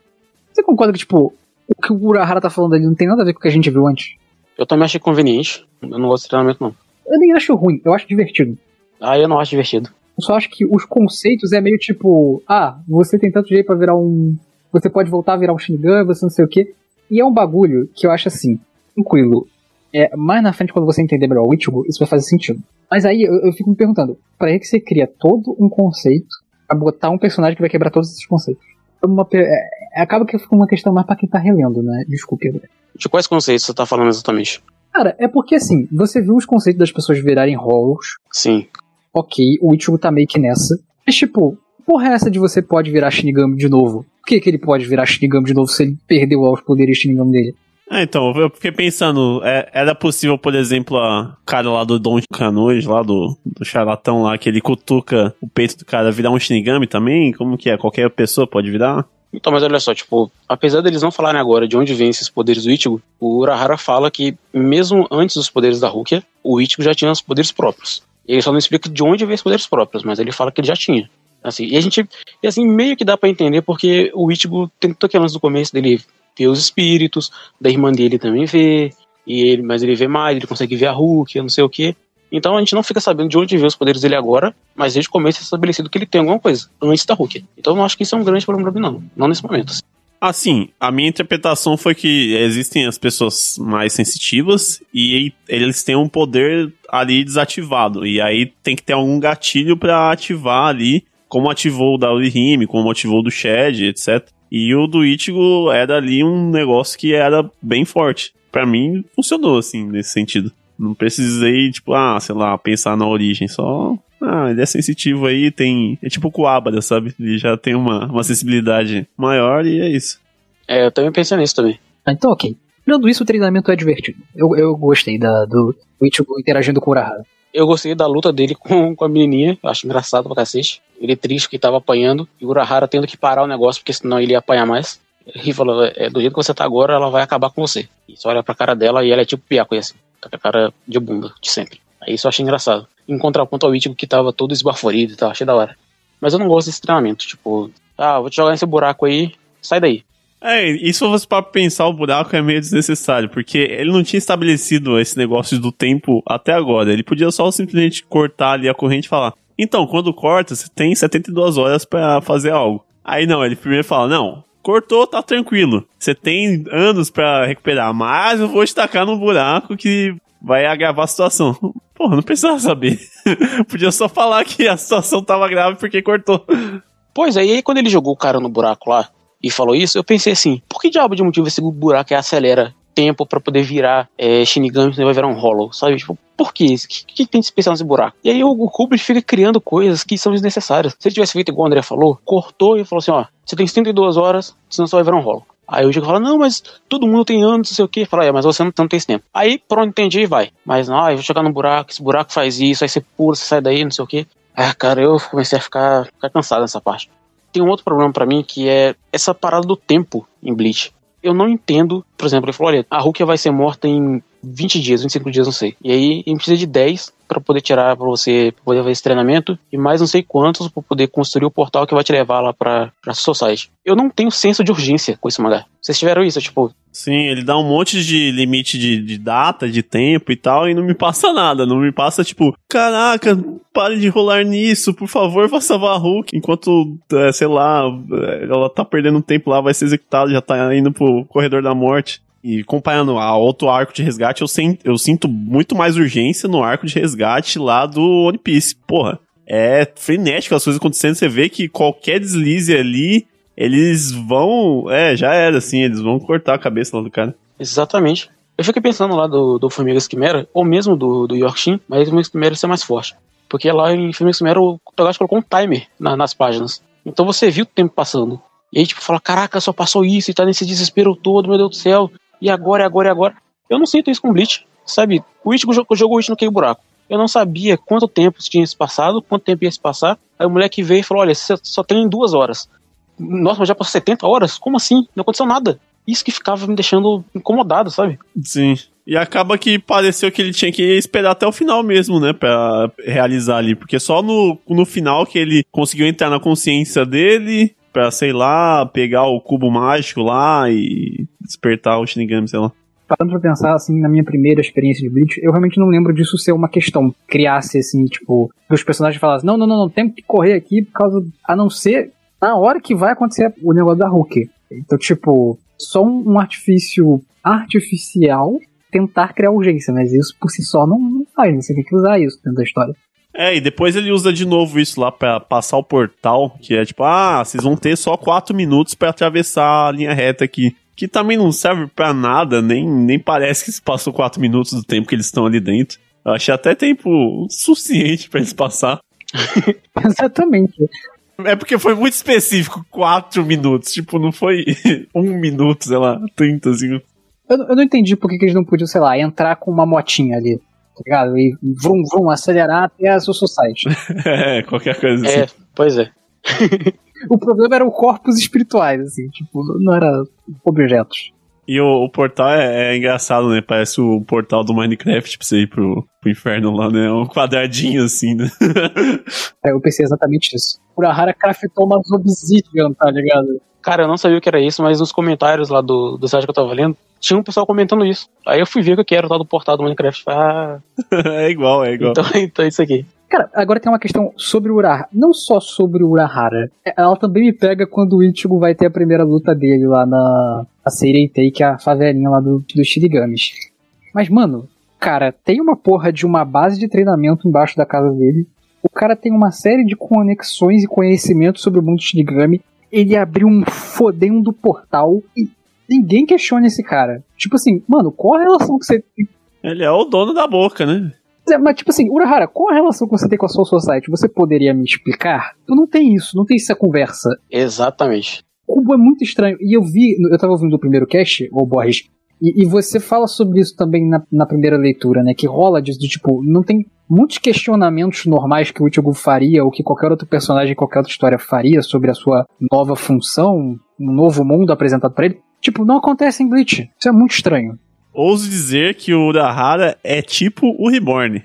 Você concorda que, tipo, o que o Urahara tá falando ali não tem nada a ver com o que a gente viu antes? Eu também achei conveniente. Eu não gosto de treinamento, não. Eu nem acho ruim, eu acho divertido. Ah, eu não acho divertido. Eu só acho que os conceitos é meio tipo, ah, você tem tanto jeito pra virar um. Você pode voltar a virar um Shinigami, você não sei o quê. E é um bagulho que eu acho assim, tranquilo. É, mais na frente, quando você entender melhor o Ichigo, isso vai fazer sentido. Mas aí eu, eu fico me perguntando, pra que você cria todo um conceito pra botar um personagem que vai quebrar todos esses conceitos? É uma, é, acaba que fica uma questão mais pra quem tá relendo, né? Desculpe. De quais conceitos você tá falando exatamente? Cara, é porque assim, você viu os conceitos das pessoas virarem rolos. Sim ok, o Ichigo tá meio que nessa. Mas, tipo, porra é essa de você pode virar Shinigami de novo? Por que, que ele pode virar Shinigami de novo se ele perdeu os poderes Shinigami dele? É, então, eu fiquei pensando, é, era possível, por exemplo, a cara lá do Don Canoes, lá do, do charlatão lá, que ele cutuca o peito do cara, virar um Shinigami também? Como que é? Qualquer pessoa pode virar? Então, mas olha só, tipo, apesar deles não falarem agora de onde vem esses poderes do Ichigo, o Urahara fala que mesmo antes dos poderes da Rukia, o Ichigo já tinha os poderes próprios. Ele só não explica de onde veio os poderes próprios, mas ele fala que ele já tinha. Assim, e a gente, e assim, meio que dá para entender porque o Ichigo tentou aquele lance do começo dele ver os espíritos, da irmã dele também vê, e ele, mas ele vê mais, ele consegue ver a Hulk, não sei o que. Então a gente não fica sabendo de onde veio os poderes dele agora, mas desde o começo é estabelecido que ele tem alguma coisa, antes da Hulk. Então eu não acho que isso é um grande problema não, não nesse momento. Assim. Assim, a minha interpretação foi que existem as pessoas mais sensitivas e eles têm um poder ali desativado. E aí tem que ter algum gatilho para ativar ali, como ativou o da Urihime, como ativou o do Shed, etc. E o do Ichigo era ali um negócio que era bem forte. Para mim, funcionou, assim, nesse sentido. Não precisei, tipo, ah, sei lá, pensar na origem, só ah, ele é sensitivo aí, tem. É tipo o Coabra, sabe? Ele já tem uma, uma sensibilidade maior e é isso. É, eu também pensei nisso também. Ah, então, ok. Tirando isso, o treinamento é divertido. Eu, eu gostei da, do Ichigo interagindo com o Urahara. Eu gostei da luta dele com, com a menininha, acho engraçado pra cacete. Ele triste que tava apanhando, e o Urahara tendo que parar o negócio, porque senão ele ia apanhar mais. Ele falou, é, do jeito que você tá agora, ela vai acabar com você. E você olha pra cara dela e ela é tipo piaco assim. Tá com a cara de bunda, de sempre. Aí isso eu achei engraçado em contraponto ao Ichigo que tava todo esbaforido e tal, achei da hora. Mas eu não gosto desse treinamento, tipo, ah, vou te jogar nesse buraco aí, sai daí. É, isso você para pensar o buraco é meio desnecessário, porque ele não tinha estabelecido esse negócio do tempo até agora. Ele podia só simplesmente cortar ali a corrente e falar: "Então, quando corta, você tem 72 horas para fazer algo". Aí não, ele primeiro fala: "Não, cortou, tá tranquilo. Você tem anos para recuperar, mas eu vou te tacar num buraco que vai agravar a situação. Porra, não precisava saber. [LAUGHS] Podia só falar que a situação tava grave porque cortou. Pois é, aí quando ele jogou o cara no buraco lá e falou isso, eu pensei assim, por que diabo de motivo esse buraco é acelera tempo para poder virar é, Shinigami, vai virar um Hollow, sabe? Tipo, por que isso? O que, que, tem de especial nesse buraco? E aí o, Kubrick fica criando coisas que são desnecessárias. Se ele tivesse feito igual o André falou, cortou e falou assim, ó, você tem 72 horas, senão você vai virar um Hollow. Aí o Diego fala, não, mas todo mundo tem anos, não sei o que. Fala, é, mas você não, não tem esse tempo. Aí, pronto, entendi vai. Mas, não, eu vou chegar no buraco, esse buraco faz isso, aí você pula, você sai daí, não sei o que. Ah, cara, eu comecei a ficar, ficar cansado nessa parte. Tem um outro problema para mim que é essa parada do tempo em Bleach. Eu não entendo, por exemplo, ele falou, olha, a Rukia vai ser morta em 20 dias, 25 dias, não sei. E aí a gente precisa de 10 para poder tirar para você poder fazer esse treinamento e mais não sei quantos para poder construir o portal que vai te levar lá para para Society. Eu não tenho senso de urgência com esse mangá. Vocês tiveram isso, tipo, Sim, ele dá um monte de limite de, de data, de tempo e tal, e não me passa nada. Não me passa, tipo, caraca, pare de rolar nisso, por favor, vá salvar a Hulk. Enquanto, é, sei lá, é, ela tá perdendo tempo lá, vai ser executada, já tá indo pro corredor da morte. E comparando a outro arco de resgate, eu, eu sinto muito mais urgência no arco de resgate lá do One Piece. Porra, é frenético as coisas acontecendo. Você vê que qualquer deslize ali, eles vão. É, já era assim, eles vão cortar a cabeça lá do cara. Exatamente. Eu fiquei pensando lá do, do Formigas Quimera, ou mesmo do, do Yorkshin, mas o Formigas Quimera ser mais forte. Porque lá em Formigas Quimera o Togashi colocou um timer na- nas páginas. Então você viu o tempo passando. E aí, tipo, fala: caraca, só passou isso e tá nesse desespero todo, meu Deus do céu. E agora, e agora, e agora? Eu não sinto isso com Bleach, sabe? O Ichigo jogou, jogou o Ichigo no Kei Buraco. Eu não sabia quanto tempo tinha se passado, quanto tempo ia se passar. Aí o moleque veio e falou: olha, você só tem duas horas. Nossa, mas já passou 70 horas? Como assim? Não aconteceu nada. Isso que ficava me deixando incomodado, sabe? Sim. E acaba que pareceu que ele tinha que esperar até o final mesmo, né? Pra realizar ali. Porque só no, no final que ele conseguiu entrar na consciência dele. Pra, sei lá, pegar o cubo mágico lá e despertar o Shinigami, sei lá. Parando pra pensar, assim, na minha primeira experiência de Bleach, eu realmente não lembro disso ser uma questão. Criasse, assim, tipo, os personagens falassem, não, não, não, não, temos que correr aqui por causa. A não ser na hora que vai acontecer o negócio da Hulk. Então, tipo, só um, artifício artificial tentar criar urgência, mas isso por si só não, não faz, né? Você tem que usar isso dentro da história. É, e depois ele usa de novo isso lá pra passar o portal, que é tipo, ah, vocês vão ter só 4 minutos pra atravessar a linha reta aqui. Que também não serve pra nada, nem, nem parece que se passou 4 minutos do tempo que eles estão ali dentro. Eu achei até tempo suficiente pra eles passar. [LAUGHS] Exatamente. É porque foi muito específico, 4 minutos. Tipo, não foi [LAUGHS] um minuto, sei lá, 30 assim. Eu, eu não entendi por que, que eles não podiam, sei lá, entrar com uma motinha ali, tá ligado? E vrum, vrum, acelerar até a sua society. [LAUGHS] É, qualquer coisa assim. É, pois é. O problema eram corpos espirituais, assim, tipo, não era objetos. E o, o portal é, é engraçado, né? Parece o portal do Minecraft pra você ir pro, pro inferno lá, né? Um quadradinho assim, né? [LAUGHS] É, eu pensei exatamente isso. Urahara craftou umas obsidian, tá ligado? Cara, eu não sabia o que era isso, mas nos comentários lá do, do site que eu tava lendo, tinha um pessoal comentando isso. Aí eu fui ver o que era o tal do portal do Minecraft. Ah, [LAUGHS] é igual, é igual. então, [LAUGHS] então é isso aqui. Cara, agora tem uma questão sobre o Urahara. Não só sobre o Urahara. É, Ela também me pega quando o Ichigo vai ter a primeira luta dele lá na a Seireitei, que é a favelinha lá do, dos Shinigamis. Mas, mano, cara, tem uma porra de uma base de treinamento embaixo da casa dele. O cara tem uma série de conexões e conhecimentos sobre o mundo Shinigami. Ele abriu um fodendo portal e ninguém questiona esse cara. Tipo assim, mano, qual a relação que você tem Ele é o dono da boca, né? é, Mas, tipo assim, Urahara, qual a relação que você tem com a Soul Society? Você poderia me explicar? Tu não tem isso, não tem essa conversa. Exatamente. Cubo é muito estranho. E eu vi, eu tava ouvindo o primeiro cast, ô Borges, e, e você fala sobre isso também na, na primeira leitura, né? Que rola disso, do tipo, não tem muitos questionamentos normais que o Ichigo faria, ou que qualquer outro personagem, qualquer outra história faria sobre a sua nova função, um novo mundo apresentado pra ele. Tipo, não acontece em Bleach. Isso é muito estranho. Ouso dizer que o Urahara é tipo o Reborn.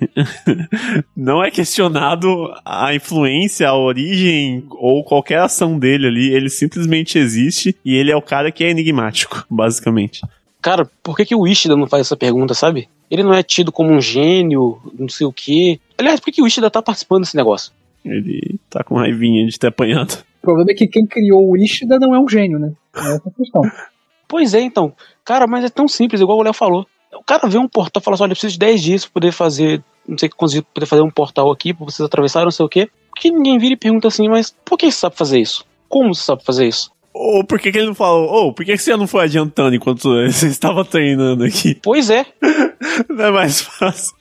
[LAUGHS] Não é questionado a influência, a origem ou qualquer ação dele ali. Ele simplesmente existe e ele é o cara que é enigmático, basicamente. Cara, por que, que o Ishida não faz essa pergunta, sabe? Ele não é tido como um gênio, não sei o quê. Aliás, por que, que o Ishida tá participando desse negócio? Ele tá com raivinha de ter apanhado. O problema é que quem criou o Ishida não é um gênio, né? É essa a questão. [LAUGHS] Pois é, então. Cara, mas é tão simples, igual o Léo falou. O cara vê um portal e fala assim: olha, eu preciso de 10 dias pra poder fazer. Não sei conseguir poder fazer um portal aqui pra vocês atravessarem, não sei o quê. Por que ninguém vira e pergunta assim, mas por que você sabe fazer isso? Como você sabe fazer isso? Ou por que, que ele não falou? Ou por que, que você não foi adiantando enquanto [LAUGHS] você estava treinando aqui? Pois é. [LAUGHS] Não é mais fácil.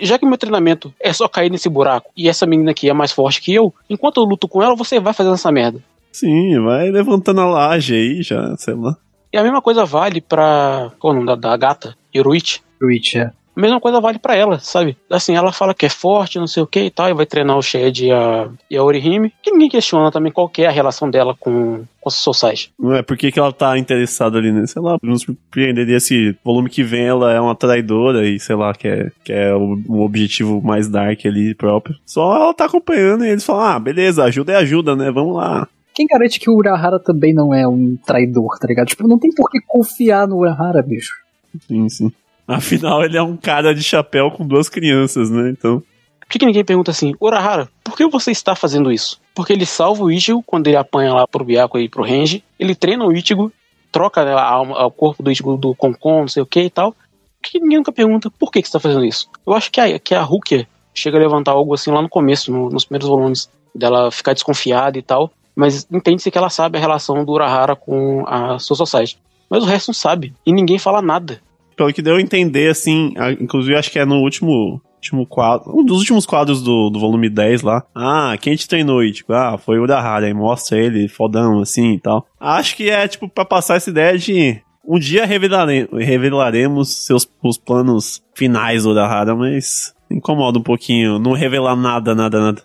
Já que meu treinamento é só cair nesse buraco e essa menina aqui é mais forte que eu, enquanto eu luto com ela, você vai fazendo essa merda. Sim, vai levantando a laje aí já, sei lá. E a mesma coisa vale pra. Qual é o nome da, da gata? Yoruichi. Twitch, é. A mesma coisa vale para ela, sabe? Assim, ela fala que é forte, não sei o que e tal, e vai treinar o Shed e a, e a Orihime, que ninguém questiona também qual que é a relação dela com, com a Society. Não é, por que, que ela tá interessada ali, né? Sei lá, não surpreenderia se volume que vem ela é uma traidora e sei lá, que é, que é o, o objetivo mais dark ali próprio. Só ela tá acompanhando e eles falam, ah, beleza, ajuda é ajuda, né? Vamos lá. Quem garante que o Urahara também não é um traidor, tá ligado? Tipo, não tem por que confiar no Urahara, bicho. Sim, sim. Afinal, ele é um cara de chapéu com duas crianças, né? Então. Por que, que ninguém pergunta assim, Urahara, por que você está fazendo isso? Porque ele salva o Ichigo quando ele apanha lá pro Byakuya e pro Renji, ele treina o Ichigo, troca né, a alma, o corpo do Ichigo do Konkon, não sei o que e tal. Por que ninguém nunca pergunta por que, que você está fazendo isso? Eu acho que a, que a Rukia chega a levantar algo assim lá no começo, no, nos primeiros volumes, dela ficar desconfiada e tal, mas entende-se que ela sabe a relação do Urahara com a Soul Society. Mas o resto não sabe, e ninguém fala nada. Pelo que deu a entender, assim, a- inclusive acho que é no último, último quadro, um dos últimos quadros do, do volume 10 lá. Ah, quem te treinou? E, tipo, ah, foi o Urahara, aí mostra ele fodão, assim e tal. Acho que é, tipo, pra passar essa ideia de um dia revelare, revelaremos seus os planos finais do Urahara, mas incomoda um pouquinho não revelar nada, nada, nada.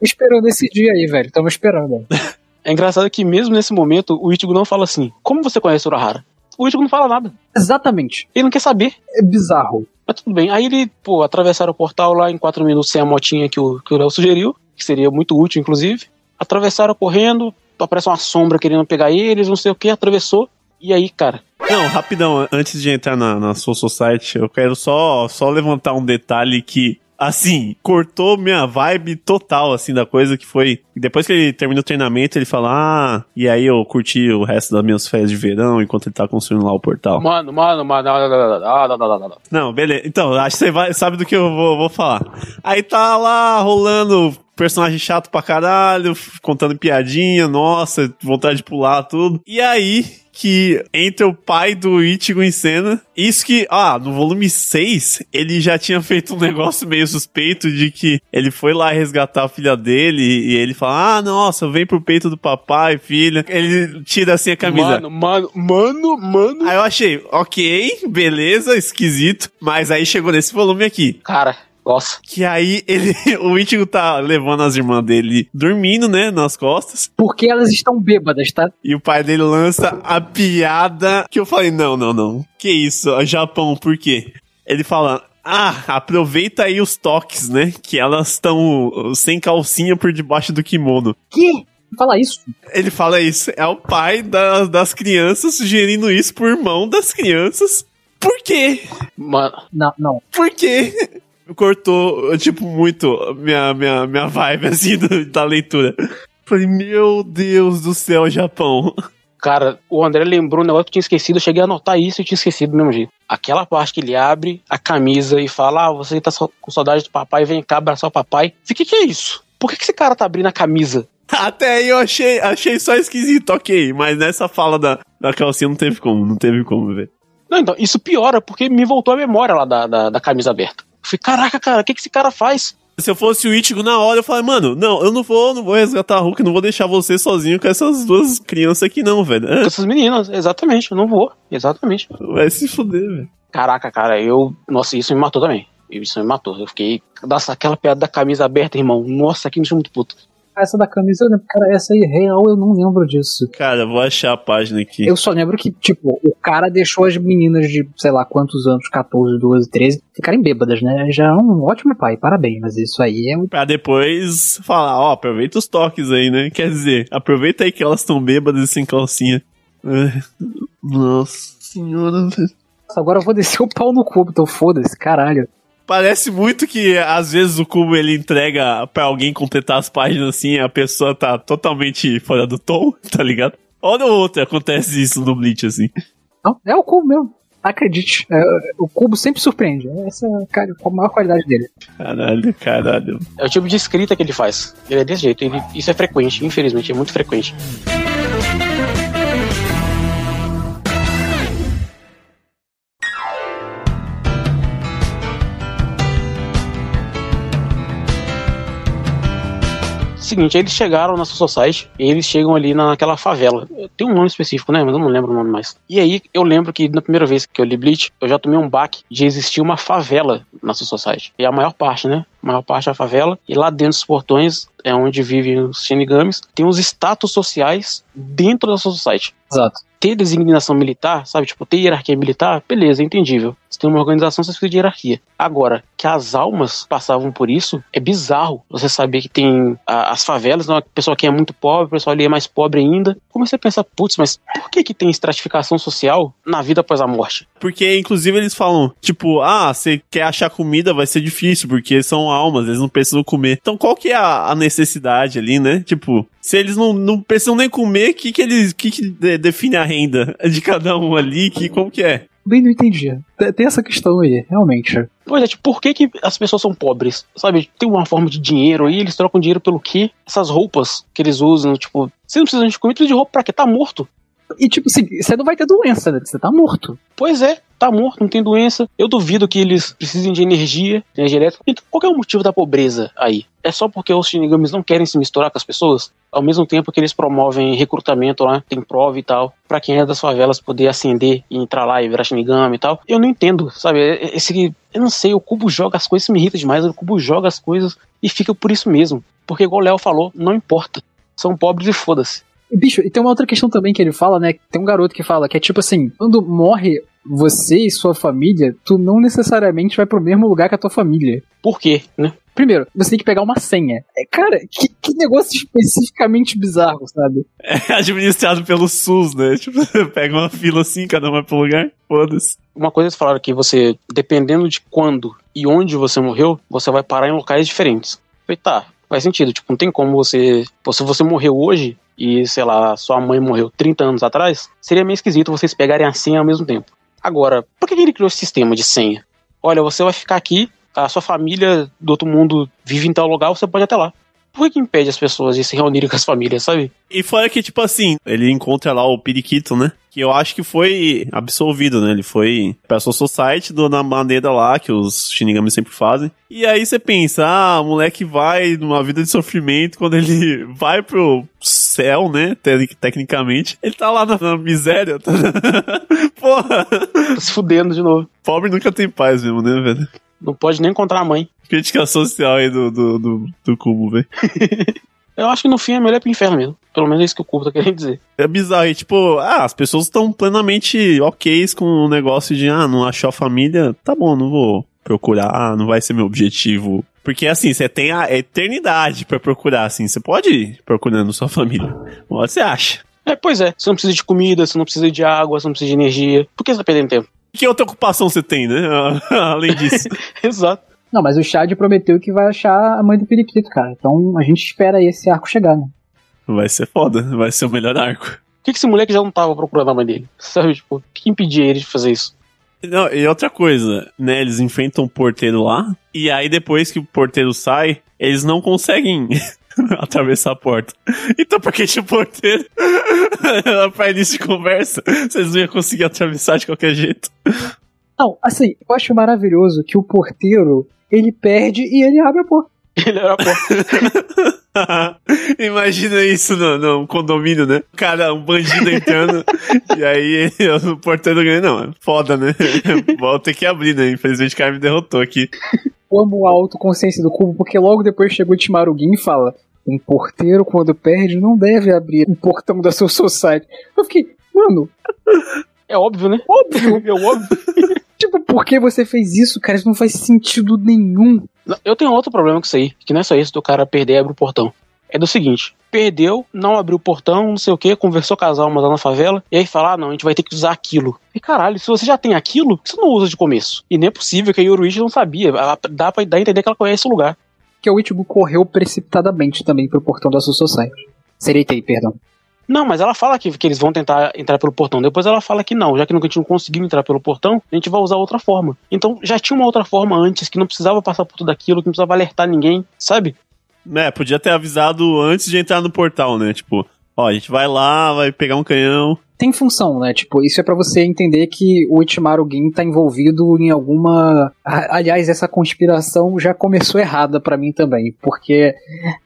Esperando esse dia aí, velho. Tamo esperando. [LAUGHS] É engraçado que mesmo nesse momento, o Ichigo não fala assim, como você conhece o Urahara? O Ichigo não fala nada, Exatamente. ele não quer saber. É bizarro. Mas tudo bem. Aí ele, pô, atravessaram o portal lá em 4 minutos sem a motinha que o, que o Léo sugeriu, que seria muito útil, inclusive. Atravessaram correndo, aparece uma sombra querendo pegar eles, não sei o que, atravessou. E aí, cara, Não, rapidão, antes de entrar na, na Soul Society, eu quero só, só levantar um detalhe que, assim, cortou minha vibe total, assim, da coisa que foi. Depois que ele termina o treinamento, ele fala, ah, e aí eu curti o resto das minhas férias de verão enquanto ele tá construindo lá o portal. Mano, mano, mano. Não, beleza. Então, acho que você vai, sabe do que eu vou, vou falar. Aí tá lá rolando personagem chato pra caralho, contando piadinha, nossa, vontade de pular tudo. E aí que entra o pai do Ichigo em cena. Isso que, ah, no volume 6, ele já tinha feito um [LAUGHS] negócio meio suspeito de que ele foi lá resgatar a filha dele e ele fala: "Ah, nossa, vem pro peito do papai, filha". Ele tira assim a camisa. Mano, mano, mano, mano. Aí eu achei, ok, beleza, esquisito. Mas aí chegou nesse volume aqui. Cara, nossa. Que aí ele, [LAUGHS] o Ichigo tá levando as irmãs dele dormindo, né, nas costas. Porque elas estão bêbadas, tá? E o pai dele lança a piada que eu falei, não, não, não. Que isso, Japão, por quê? Ele fala, ah, aproveita aí os toques, né, que elas estão sem calcinha por debaixo do kimono. Que? Fala isso. Ele fala isso, é o pai da- das crianças sugerindo isso pro irmão das crianças. Por quê? Mano, Não, não. Por quê? Cortou, tipo, muito minha, minha, minha vibe, [LAUGHS] assim, do- da leitura. Falei, meu Deus do céu, Japão. cara, o André lembrou um negócio que eu tinha esquecido. Eu cheguei a anotar isso e tinha esquecido do mesmo jeito. Aquela parte que ele abre a camisa e fala: Ah, você tá com saudade do papai, vem cá abraçar o papai. O que, que é isso? Por que, que esse cara tá abrindo a camisa? Até aí eu achei, achei só esquisito, ok. Mas nessa fala da, da calcinha não teve como, não teve como ver. Não, então, isso piora, porque me voltou a memória lá da, da, da camisa aberta. Eu falei, caraca, cara, o que, que esse cara faz? Se eu fosse o Ichigo na hora, eu falei, mano, não, eu não vou, não vou resgatar a Hulk, não vou deixar você sozinho com essas duas crianças aqui não, velho. Com essas meninas, exatamente, eu não vou. Exatamente. vai se fuder, velho. Caraca, cara, eu. Nossa, isso me matou também. Isso me matou. Eu fiquei. Nossa, aquela piada da camisa aberta, irmão. Nossa, aqui me deixou muito puto. Essa da camisa, eu lembro, cara, essa aí real eu não lembro disso. Cara, vou achar a página aqui. Eu só lembro que, tipo, o cara deixou as meninas de, sei lá, quantos anos, 14, 12, 13, ficarem bêbadas, né? Já é um ótimo pai, parabéns, mas isso aí é um. Pra depois falar, ó, aproveita os toques aí, né? Quer dizer, aproveita aí que elas estão bêbadas e sem calcinha. Ai, Nossa senhora, velho. Agora eu vou descer o pau no cubo, então foda-se, caralho. Parece muito que às vezes o cubo ele entrega pra alguém completar as páginas assim, a pessoa tá totalmente fora do tom, [LAUGHS] tá ligado? Hora ou outra acontece isso no Bleach, assim. Não, é o cubo mesmo. Acredite, é, o cubo sempre surpreende. Essa é cara, a maior qualidade dele. Caralho, caralho. É o tipo de escrita que ele faz. Ele é desse jeito. Ele, isso é frequente, infelizmente, é muito frequente. Seguinte, eles chegaram na Society, e eles chegam ali naquela favela. Tem um nome específico, né? Mas eu não lembro o nome mais. E aí, eu lembro que na primeira vez que eu li Bleach, eu já tomei um baque de existir uma favela na Society. E a maior parte, né? A maior parte da favela. E lá dentro dos portões é onde vivem os Shinigamis. Tem os status sociais dentro da Society. Exato. Ter designação militar, sabe? Tipo, ter hierarquia militar, beleza, é entendível. Você tem uma organização, você precisa de hierarquia. Agora, que as almas passavam por isso, é bizarro. Você saber que tem a, as favelas, né? a pessoa que é muito pobre, o pessoal ali é mais pobre ainda. Como você pensa, putz, mas por que que tem estratificação social na vida após a morte? Porque, inclusive, eles falam, tipo, ah, você quer achar comida, vai ser difícil, porque são almas, eles não precisam comer. Então, qual que é a, a necessidade ali, né? Tipo, se eles não, não precisam nem comer, o que que eles, que que de- define a renda de cada um ali, que, como que é? Bem, não entendi. Tem- Tem essa questão aí, realmente. Pois é, tipo, por que, que as pessoas são pobres? Sabe, tem uma forma de dinheiro aí, eles trocam dinheiro pelo quê? Essas roupas que eles usam, tipo, você não precisa de comida, precisa de roupa pra quê? Tá morto. E tipo assim, você não vai ter doença, né? Você tá morto. Pois é, tá morto, não tem doença. Eu duvido que eles precisem de energia, energia elétrica. Então, qual é o motivo da pobreza aí? É só porque os Shinigamis não querem se misturar com as pessoas? Ao mesmo tempo que eles promovem recrutamento lá, tem prova e tal, pra quem é das favelas poder ascender e entrar lá e virar Shinigami e tal. Eu não entendo, sabe? Esse, eu não sei, o Cubo joga as coisas, isso me irrita demais. O Cubo joga as coisas e fica por isso mesmo. Porque, igual o Léo falou, não importa. São pobres e foda-se. E, bicho, e tem uma outra questão também que ele fala, né? Tem um garoto que fala que é tipo assim: quando morre você e sua família, tu não necessariamente vai pro mesmo lugar que a tua família. Por quê, né? Primeiro, você tem que pegar uma senha. É, cara, que, que negócio especificamente bizarro, sabe? [LAUGHS] É administrado pelo SUS, né? Tipo, [LAUGHS] pega uma fila assim, cada um vai pro lugar, foda-se. Uma coisa eles falaram que você, dependendo de quando e onde você morreu, você vai parar em locais diferentes. Falei, tá, faz sentido. Tipo, não tem como você. pô, Se você morreu hoje e, sei lá, sua mãe morreu 30 anos atrás, seria meio esquisito vocês pegarem a senha ao mesmo tempo. Agora, por que ele criou esse sistema de senha? Olha, você vai ficar aqui, a sua família do outro mundo vive em tal lugar, você pode até lá. Por que, que impede as pessoas de se reunirem com as famílias, sabe? E fora que, tipo assim, ele encontra lá o Periquito, né? Que eu acho que foi absolvido, né? Ele foi pra Soul Society do, na maneira lá, que os Shinigami sempre fazem. E aí você pensa, ah, o moleque vai numa vida de sofrimento, quando ele [LAUGHS] vai pro céu, né? Te- Tecnicamente, ele tá lá na, na miséria. Tá... [LAUGHS] Porra! Tá se fudendo de novo. Pobre nunca tem paz mesmo, né, velho? Não pode nem encontrar a mãe. Crítica social aí do, do, do, do cubo, velho. [LAUGHS] Eu acho que no fim é melhor ir pro inferno mesmo. Pelo menos é isso que o Cubo tá querendo dizer. É bizarro, e tipo, ah, as pessoas estão plenamente ok com o negócio de, ah, não achou a família, tá bom, não vou procurar, ah, não vai ser meu objetivo. Porque assim, você tem a eternidade pra procurar, assim, você pode ir procurando sua família. Você acha. É, pois é. Você não precisa de comida, você não precisa de água, você não precisa de energia. Por que você tá perdendo tempo? Que outra ocupação você tem, né? [LAUGHS] Além disso. [LAUGHS] Exato. Não, mas o Chad prometeu que vai achar a mãe do periquito, cara. Então a gente espera aí esse arco chegar, né? vai ser foda, vai ser o melhor arco. Por que, que esse moleque já não tava procurando a mãe dele? [LAUGHS] Sabe, tipo, o que impedia ele de fazer isso? Não, e outra coisa, né? Eles enfrentam o porteiro lá, e aí depois que o porteiro sai, eles não conseguem [LAUGHS] atravessar a porta. Então por que tinha o porteiro? [LAUGHS] pra início de conversa, vocês não iam conseguir atravessar de qualquer jeito. Não, assim, eu acho maravilhoso que o porteiro, ele perde e ele abre a porta. [LAUGHS] Ele era a porta. [LAUGHS] Imagina isso no, no condomínio, né? Cara, um bandido entrando, [LAUGHS] e aí o porteiro ganha. Não, é foda, né? Vou ter que abrir, né? Infelizmente o cara me derrotou aqui. Eu amo a autoconsciência do cubo, porque logo depois chegou o Timarugin e fala: um porteiro, quando perde, não deve abrir o portão da sua society. Eu fiquei, mano, É óbvio, né? óbvio. É óbvio. Tipo, por que você fez isso, cara? Isso não faz sentido nenhum. Eu tenho outro problema com isso aí, que não é só isso do cara perder e abrir o portão. É do seguinte, perdeu, não abriu o portão, não sei o que, conversou com as almas lá na favela, e aí fala, ah, não, a gente vai ter que usar aquilo. E caralho, se você já tem aquilo, por que você não usa de começo? E nem é possível que a Yoruichi não sabia, dá pra a entender que ela conhece o lugar. Que o Ichigo correu precipitadamente também pro portão da sua society. Sereitei, perdão. Não, mas ela fala que, que eles vão tentar entrar pelo portão. Depois ela fala que não, já que nunca tinham conseguido entrar pelo portão, a gente vai usar outra forma. Então já tinha uma outra forma antes, que não precisava passar por tudo aquilo, que não precisava alertar ninguém, sabe? É, podia ter avisado antes de entrar no portal, né? Tipo, ó, a gente vai lá, vai pegar um canhão. Tem função, né? Tipo, isso é pra você entender que o Ichimaru Gin tá envolvido em alguma. A- Aliás, essa conspiração já começou errada pra mim também, porque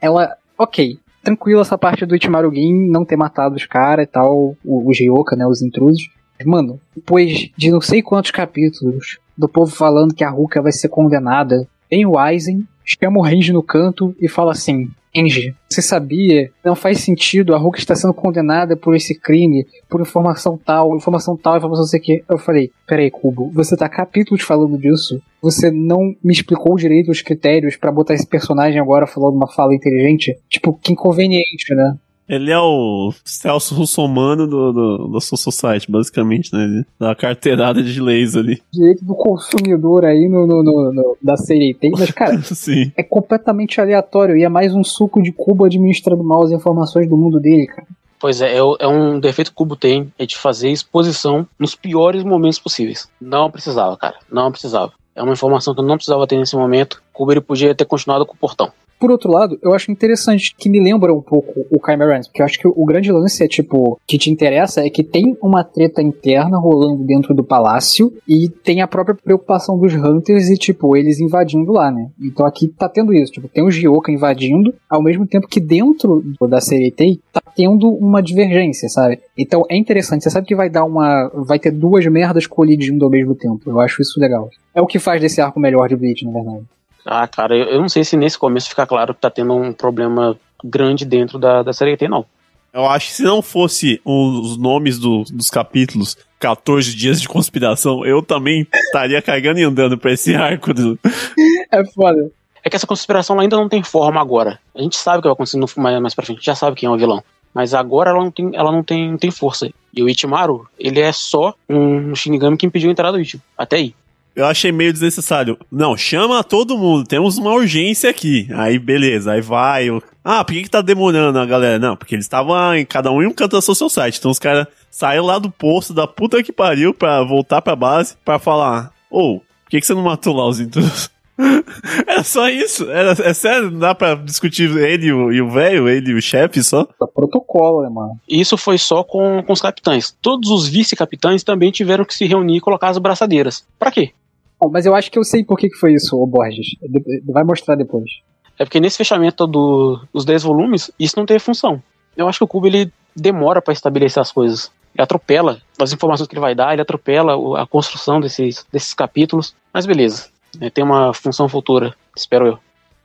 ela ok, tranquilo essa parte do Itimaru Gin não ter matado os caras e tal, os Ryoka, né, os intrusos. Mano, depois de não sei quantos capítulos do povo falando que a Ruka vai ser condenada, vem o Aizen, chama o Range no canto e fala assim: Engie, você sabia? Não faz sentido, a Hulk está sendo condenada por esse crime, por informação tal, informação tal, informação sei que. Eu falei, peraí, Cubo, você tá capítulos falando disso? Você não me explicou direito os critérios para botar esse personagem agora falando uma fala inteligente? Tipo, que inconveniente, né? Ele é o Celso Russomano do, do, do Soul Society, basicamente, né? Da carteirada de leis ali. Direito do consumidor aí no, no, no, no da série tem, mas, cara, [LAUGHS] Sim. é completamente aleatório e é mais um suco de cubo administrando mal as informações do mundo dele, cara. Pois é, é, é um defeito que o Cubo tem, é de fazer exposição nos piores momentos possíveis. Não precisava, cara, não precisava. É uma informação que eu não precisava ter nesse momento. Ele podia ter continuado com o portão. Por outro lado, eu acho interessante que me lembra um pouco o Chimerans, porque eu acho que o grande lance é, tipo, que te interessa é que tem uma treta interna rolando dentro do palácio e tem a própria preocupação dos Hunters e, tipo, eles invadindo lá, né? Então aqui tá tendo isso, tipo, tem o Gioka invadindo, ao mesmo tempo que dentro da Sereitei tá tendo uma divergência, sabe? Então é interessante, você sabe que vai dar uma. vai ter duas merdas colidindo ao mesmo tempo. Eu acho isso legal. É o que faz desse arco melhor de Bleach, na verdade. Ah, cara, eu, eu não sei se nesse começo fica claro que tá tendo um problema grande dentro da, da série T, não. Eu acho que se não fosse os nomes do, dos capítulos 14 dias de conspiração, eu também estaria cagando e andando pra esse arco. Do... [LAUGHS] É foda. É que essa conspiração ainda não tem forma agora. A gente sabe o que vai acontecer no, mais, mais pra frente, já sabe quem é o vilão. Mas agora ela não tem, ela não tem, não tem força. E o Ichimaru, ele é só um Shinigami que impediu a entrada do Ichigo. Até aí. Eu achei meio desnecessário. Não, chama todo mundo, temos uma urgência aqui. Aí, beleza, aí vai. Eu... Ah, por que, que tá demorando a galera? Não, porque eles estavam em cada um em um canto do seu site. Então os caras saíram lá do posto da puta que pariu pra voltar pra base pra falar: Ô, oh, por que, que você não matou lá os intrusos? [LAUGHS] Era só isso. Era, é sério, não dá pra discutir ele e o velho, ele e o chefe só? É protocolo, né, mano? Isso foi só com, com os capitães. Todos os vice-capitães também tiveram que se reunir e colocar as braçadeiras. Pra quê? Bom, mas eu acho que eu sei por que, que foi isso, o Borges. Vai mostrar depois. É porque nesse fechamento do, dos 10 volumes, isso não teve função. Eu acho que o Cubo ele demora para estabelecer as coisas. Ele atropela as informações que ele vai dar, ele atropela a construção desses, desses capítulos. Mas beleza, é, tem uma função futura, espero eu.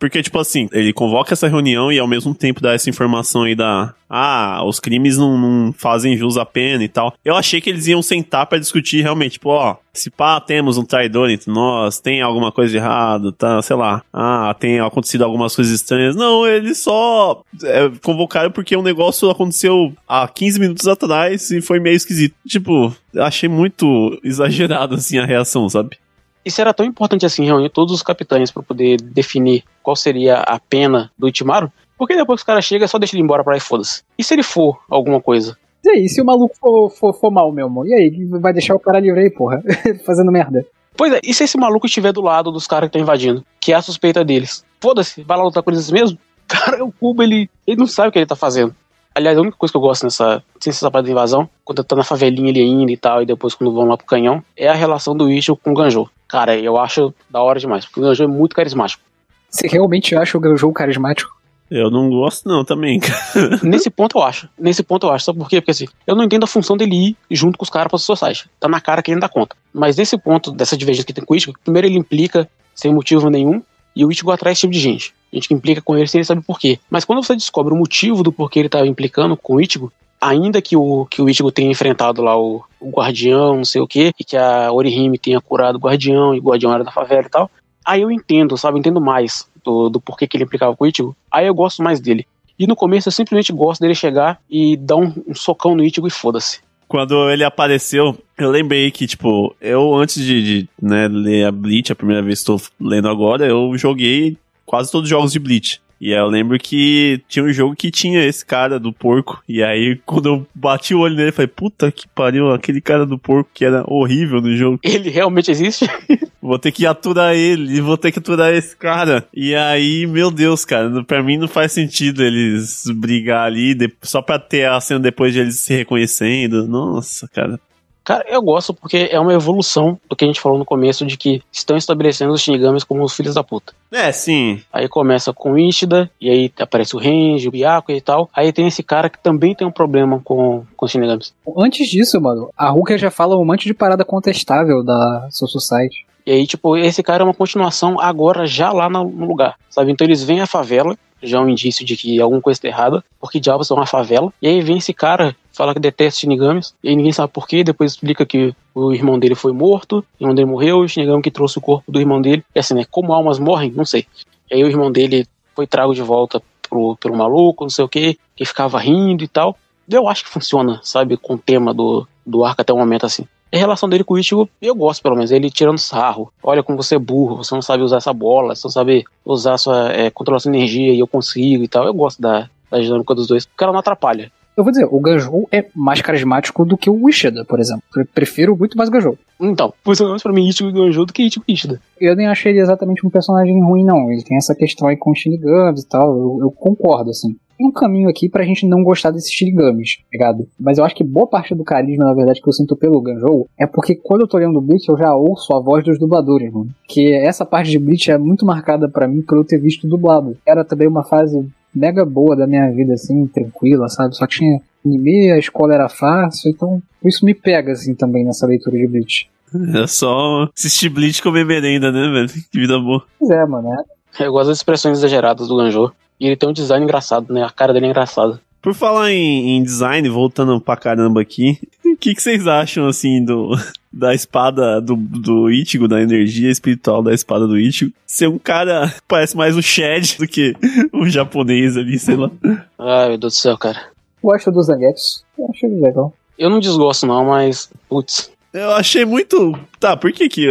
Porque, tipo assim, ele convoca essa reunião e ao mesmo tempo dá essa informação aí da. Ah, os crimes não, não fazem jus à pena e tal. Eu achei que eles iam sentar para discutir realmente, tipo, ó, se pá, temos um traidor entre nós, tem alguma coisa de errado, tá, sei lá. Ah, tem acontecido algumas coisas estranhas. Não, eles só é, convocaram porque um negócio aconteceu há 15 minutos atrás e foi meio esquisito. Tipo, achei muito [LAUGHS] exagerado, assim, a reação, sabe? Isso era tão importante assim, reunir todos os capitães para poder definir qual seria a pena do Itimaru, porque depois que o cara chega, só deixa ele embora pra aí, foda-se. E se ele for alguma coisa? E aí, se o maluco for, for, for mal mesmo? E aí, vai deixar o cara livre aí, porra? [LAUGHS] Fazendo merda. Pois é, e se esse maluco estiver do lado dos caras que estão invadindo? Que é a suspeita deles? Foda-se, vai lá lutar com eles mesmo? [LAUGHS] Cara, o Cubo, ele, ele não sabe o que ele tá fazendo. Aliás, a única coisa que eu gosto nessa, nessa parte da invasão, quando tá na favelinha ali ainda e tal, e depois quando vão lá pro canhão, é a relação do Ichigo com o Ganjou. Cara, eu acho da hora demais, porque o Ganjou é muito carismático. Você realmente acha o Ganjou carismático? Eu não gosto não também. [LAUGHS] Nesse ponto eu acho. Nesse ponto eu acho. Sabe por quê? Porque assim, eu não entendo a função dele ir junto com os caras pra society. Tá na cara que ele não dá conta. Mas nesse ponto, dessa divergência que tem com o Ichigo, primeiro ele implica sem motivo nenhum, e o Ichigo atrai esse tipo de gente. Gente que implica com ele sem ele saber por quê. Mas quando você descobre o motivo do porquê ele estava implicando com o Ichigo, ainda que o, que o Ichigo tenha enfrentado lá o, o Guardião, não sei o quê, e que a Orihime tenha curado o Guardião, e o Guardião era da favela e tal, aí eu entendo, sabe? Eu entendo mais do, do porquê que ele implicava com o Ichigo. Aí eu gosto mais dele. E no começo eu simplesmente gosto dele chegar e dar um, um socão no Ichigo e foda-se. Quando ele apareceu, eu lembrei que, tipo, eu antes de, de né, ler a Bleach, a primeira vez que estou lendo agora, eu joguei quase todos os jogos de Bleach. E aí eu lembro que tinha um jogo que tinha esse cara do porco. E aí, quando eu bati o olho nele, eu falei, puta que pariu, aquele cara do porco que era horrível no jogo. [LAUGHS] Ele realmente existe? [LAUGHS] vou ter que aturar ele, vou ter que aturar esse cara. E aí, meu Deus, cara, pra mim não faz sentido eles brigar ali só pra ter a cena depois de eles se reconhecendo. Nossa, cara. Cara, eu gosto porque é uma evolução do que a gente falou no começo de que estão estabelecendo os Shinigamis como os filhos da puta. É, sim. Aí começa com o Ishida, e aí aparece o Renji, o Byaku e tal. Aí tem esse cara que também tem um problema com, com os Shinigamis. Antes disso, mano, a Ruka já fala um monte de parada contestável da Soul Society. E aí, tipo, esse cara é uma continuação agora, já lá no no lugar, sabe? Então eles vêm à favela, já é um indício de que alguma coisa está errada, porque diabos são uma favela. E aí vem esse cara, fala que detesta Shinigamis, e ninguém sabe por quê, depois explica que o irmão dele foi morto, o irmão dele morreu, o Shinigami que trouxe o corpo do irmão dele. E assim, né? Como almas morrem? Não sei. E aí o irmão dele foi trago de volta pro, pelo maluco, não sei o quê, que ficava rindo e tal. Eu acho que funciona, sabe, com o tema do, do arco até o momento assim. A relação dele com o Ichigo, eu gosto pelo menos, ele tirando sarro. Olha como você é burro, você não sabe usar essa bola, você não sabe usar sua, é, controlar sua energia e eu consigo e tal. Eu gosto da, da dinâmica dos dois, porque ela não atrapalha. Eu vou dizer, o Ganjou é mais carismático do que o Ishida, por exemplo. Eu prefiro muito mais o Ganjou. Então, funciona mais pra mim Ichigo Ganjou do que Ichigo e Ishida. Eu nem achei ele exatamente um personagem ruim, não. Ele tem essa questão aí com os Shinigamis e tal. Eu, eu concordo, assim. Tem um caminho aqui pra gente não gostar desses Shinigamis, tá ligado? Mas eu acho que boa parte do carisma, na verdade, que eu sinto pelo Ganjou é porque quando eu tô olhando o Bleach, eu já ouço a voz dos dubladores, mano. Que essa parte de Bleach é muito marcada pra mim por eu ter visto dublado. Era também uma fase mega boa da minha vida, assim, tranquila, sabe? Só tinha anime, a escola era fácil, então isso me pega, assim, também nessa leitura de Bleach. É só assistir Bleach e comer merenda, né, velho? [LAUGHS] Que vida boa. Pois é, mano, é. Eu gosto das expressões exageradas do Ganjou. E ele tem um design engraçado, né? A cara dele é engraçada. Por falar em, em design, voltando pra caramba aqui, [LAUGHS] o que, que vocês acham, assim, do, [LAUGHS] da espada do, do Ichigo, da energia espiritual da espada do Ichigo? Ser um cara que parece mais o Shed do que [LAUGHS] um japonês ali, sei lá. Ai, meu Deus do céu, cara. Gosto do Zangetsu. Eu achei ele legal. Eu não desgosto, não, mas. Putz. Eu achei muito. Tá, por que que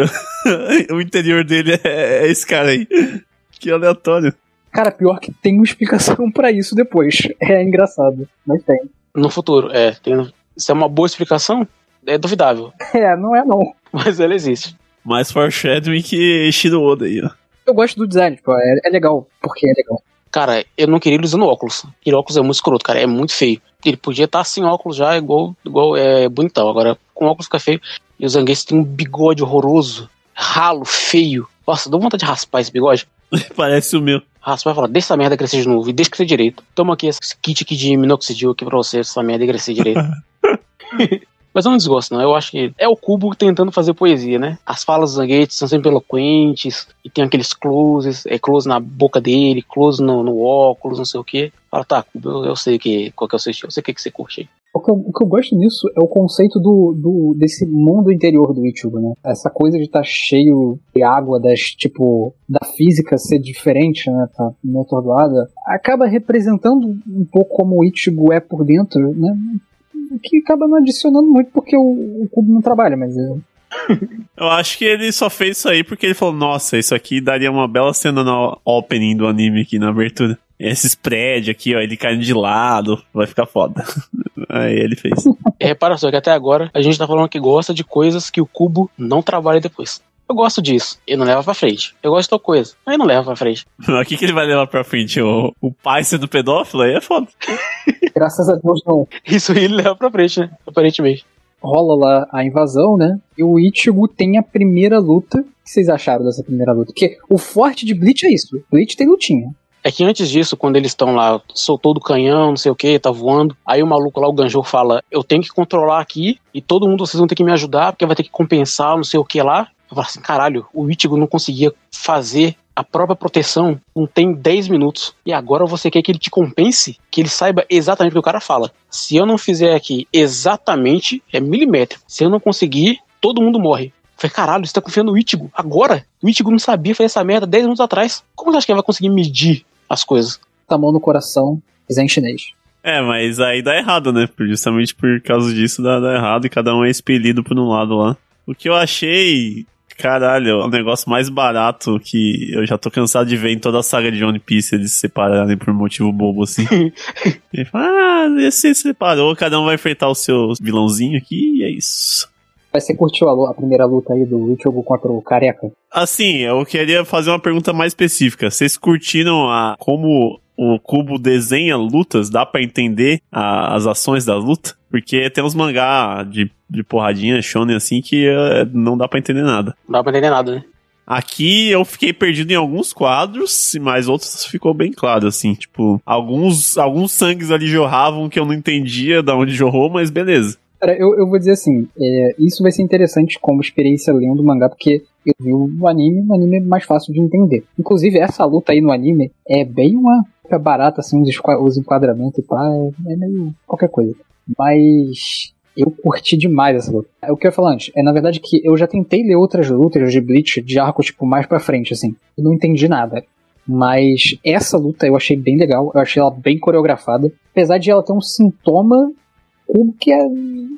o interior dele é, é esse cara aí? Que aleatório. Cara, pior que tem uma explicação pra isso depois. É engraçado, mas tem. No futuro, é. Tem, se é uma boa explicação, é duvidável. [LAUGHS] É, não é não. Mas ela existe. Mais foreshadowing que Shiro Oda aí, ó. Eu gosto do design, tipo, é, é legal, porque é legal. Cara, eu não queria ele usando óculos. Aquele óculos é muito escroto, cara. É muito feio. Ele podia estar sem óculos já, igual, igual é bonitão. Agora, com óculos fica feio. E o Zangueiro tem um bigode horroroso, ralo, feio. Nossa, dá vontade de raspar esse bigode. [LAUGHS] Parece o meu. Raspa vai falar, deixa essa merda crescer de novo e deixa crescer direito. Toma aqui esse kit aqui de minoxidil aqui pra você, essa merda crescer direito. [LAUGHS] Mas eu não desgosto, não. Eu acho que é o Cubo tentando fazer poesia, né? As falas do Zanguete são sempre eloquentes, e tem aqueles closes, é close na boca dele, close no, no óculos, não sei o quê. Fala, tá, Cubo, eu, eu sei que, qual que é o seu estilo, eu sei o que, que você curte aí. O que, eu, o que eu gosto nisso é o conceito do, do desse mundo interior do Ichigo, né? Essa coisa de estar tá cheio de água, das, tipo, da física ser diferente, né? Tá meio atordoada. Acaba representando um pouco como o Ichigo é por dentro, né? Que acaba não adicionando muito porque o, o cubo não trabalha, mas [LAUGHS] Eu acho que ele só fez isso aí porque ele falou: Nossa, isso aqui daria uma bela cena no opening do anime aqui na abertura. Esses prédios aqui, ó, ele caindo de lado, vai ficar foda. [LAUGHS] Aí ele fez. É, repara só que até agora a gente tá falando que gosta de coisas que o cubo não trabalha depois. Eu gosto disso. Ele não leva pra frente. Eu gosto de tal coisa. Aí não leva pra frente. [LAUGHS] O que, que ele vai levar pra frente? O, o pai sendo pedófilo? Aí é foda. [LAUGHS] graças a Deus não. Isso aí ele leva pra frente, né? Aparentemente. Rola lá a invasão, né? E o Ichigo tem a primeira luta. O que vocês acharam dessa primeira luta? Porque o forte de Bleach é isso. Bleach tem lutinha. É que antes disso, quando eles estão lá, soltou do canhão, não sei o que, tá voando. Aí o maluco lá, o Ganjou, fala: Eu tenho que controlar aqui e todo mundo vocês vão ter que me ajudar, porque vai ter que compensar, não sei o que lá. Eu falo assim: caralho, o Ichigo não conseguia fazer a própria proteção, não tem 10 minutos. E agora você quer que ele te compense? Que ele saiba exatamente o que o cara fala. Se eu não fizer aqui exatamente, é milímetro. Se eu não conseguir, todo mundo morre. Falei, caralho, você tá confiando no Ichigo? Agora? O Ichigo não sabia fazer essa merda 10 minutos atrás. Como você acha que ele vai conseguir medir as coisas? Tá mão no coração, quiser em chinês. É, mas aí dá errado, né? Justamente por causa disso dá, dá errado e cada um é expelido por um lado lá. O que eu achei Caralho, é o negócio mais barato que eu já tô cansado de ver em toda a saga de One Piece eles se separarem por motivo bobo assim. [LAUGHS] Ele fala, ah, você se separou, cada um vai enfrentar o seu vilãozinho aqui e é isso. Mas você curtiu a, a primeira luta aí do Ichigo contra o Careca? Assim, eu queria fazer uma pergunta mais específica. Vocês curtiram a como o Kubo desenha lutas, dá pra entender a- as ações da luta? Porque tem uns mangá de, de porradinha, shonen assim, que eh, não dá pra entender nada. Não dá pra entender nada, né? Aqui eu fiquei perdido em alguns quadros, mas outros ficou bem claro, assim, tipo, alguns, alguns sangues ali jorravam que eu não entendia da onde jorrou, mas beleza. Cara, eu, eu vou dizer assim, é, isso vai ser interessante como experiência lendo o mangá, porque eu vi o anime, o anime é mais fácil de entender. Inclusive, essa luta aí no anime é bem uma barata, assim, os enquadramentos e pá, é, é meio qualquer coisa. Mas eu curti demais essa luta. É o que eu ia falar antes, é na verdade que eu já tentei ler outras lutas de Bleach de arco, tipo, mais pra frente, assim, e não entendi nada. Mas essa luta eu achei bem legal, eu achei ela bem coreografada. Apesar de ela ter um sintoma Kubo que é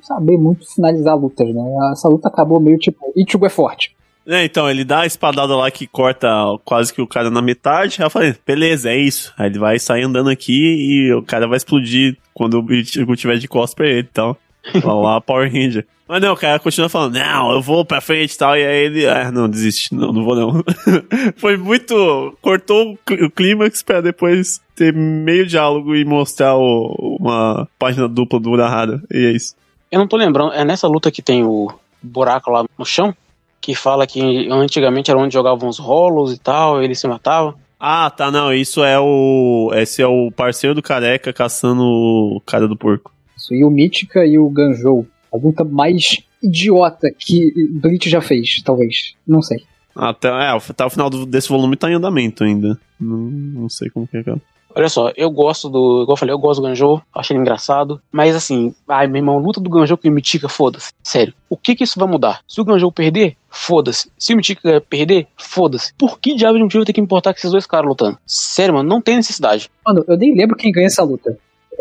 saber muito finalizar lutas, né? Essa luta acabou meio tipo, Ichigo é forte. É, então, ele dá a espadada lá que corta quase que o cara na metade. Aí eu falei, beleza, é isso. Aí ele vai sair andando aqui e o cara vai explodir quando o Ichigo tiver de costas pra ele, então. [LAUGHS] Lá, lá Power Ranger. Mas não, o cara continua falando, não, eu vou pra frente e tal. E aí ele, ah, não, desiste, não, não vou não. [LAUGHS] Foi muito. Cortou o clí- o clímax pra depois ter meio diálogo e mostrar o- uma página dupla do Urahara. E é isso. Eu não tô lembrando, é nessa luta que tem o buraco lá no chão, que fala que antigamente era onde jogavam os rolos e tal, ele se matava. Ah, tá, não, isso é o. Esse é o parceiro do careca caçando o cara do porco. Isso, e o Mítica e o Ganjou. A luta mais idiota que Bleach já fez, talvez. Não sei. Até, é, até o final do- desse volume tá em andamento ainda. Não, não sei como que é, cara. Olha só, eu gosto do. Igual eu falei, eu gosto do Ganjou, acho ele engraçado. Mas assim, ai meu irmão, luta do Ganjou com o Mitika, foda-se. Sério. O que que isso vai mudar? Se o Ganjou perder, foda-se. Se o Mitika perder, foda-se. Por que diabo de motivo tem que importar com esses dois caras lutando? Sério, mano, não tem necessidade. Mano, eu nem lembro quem ganha essa luta.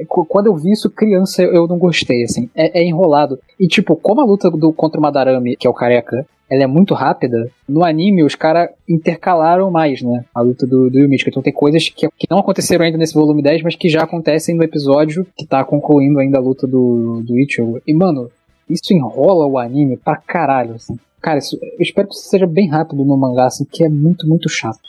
Qu- Quando eu vi isso criança, eu não gostei, assim. É, é enrolado. E, tipo, como a luta do, contra o Madarame, que é o careca, ela é muito rápida, no anime os caras intercalaram mais, né? A luta do, do. Então tem coisas que, que não aconteceram ainda nesse volume 10, mas que já acontecem no episódio que tá concluindo ainda a luta do, do Ichigo. E, mano, isso enrola o anime pra caralho, assim. Cara, isso- eu espero que isso seja bem rápido no mangá, assim, que é muito, muito chato.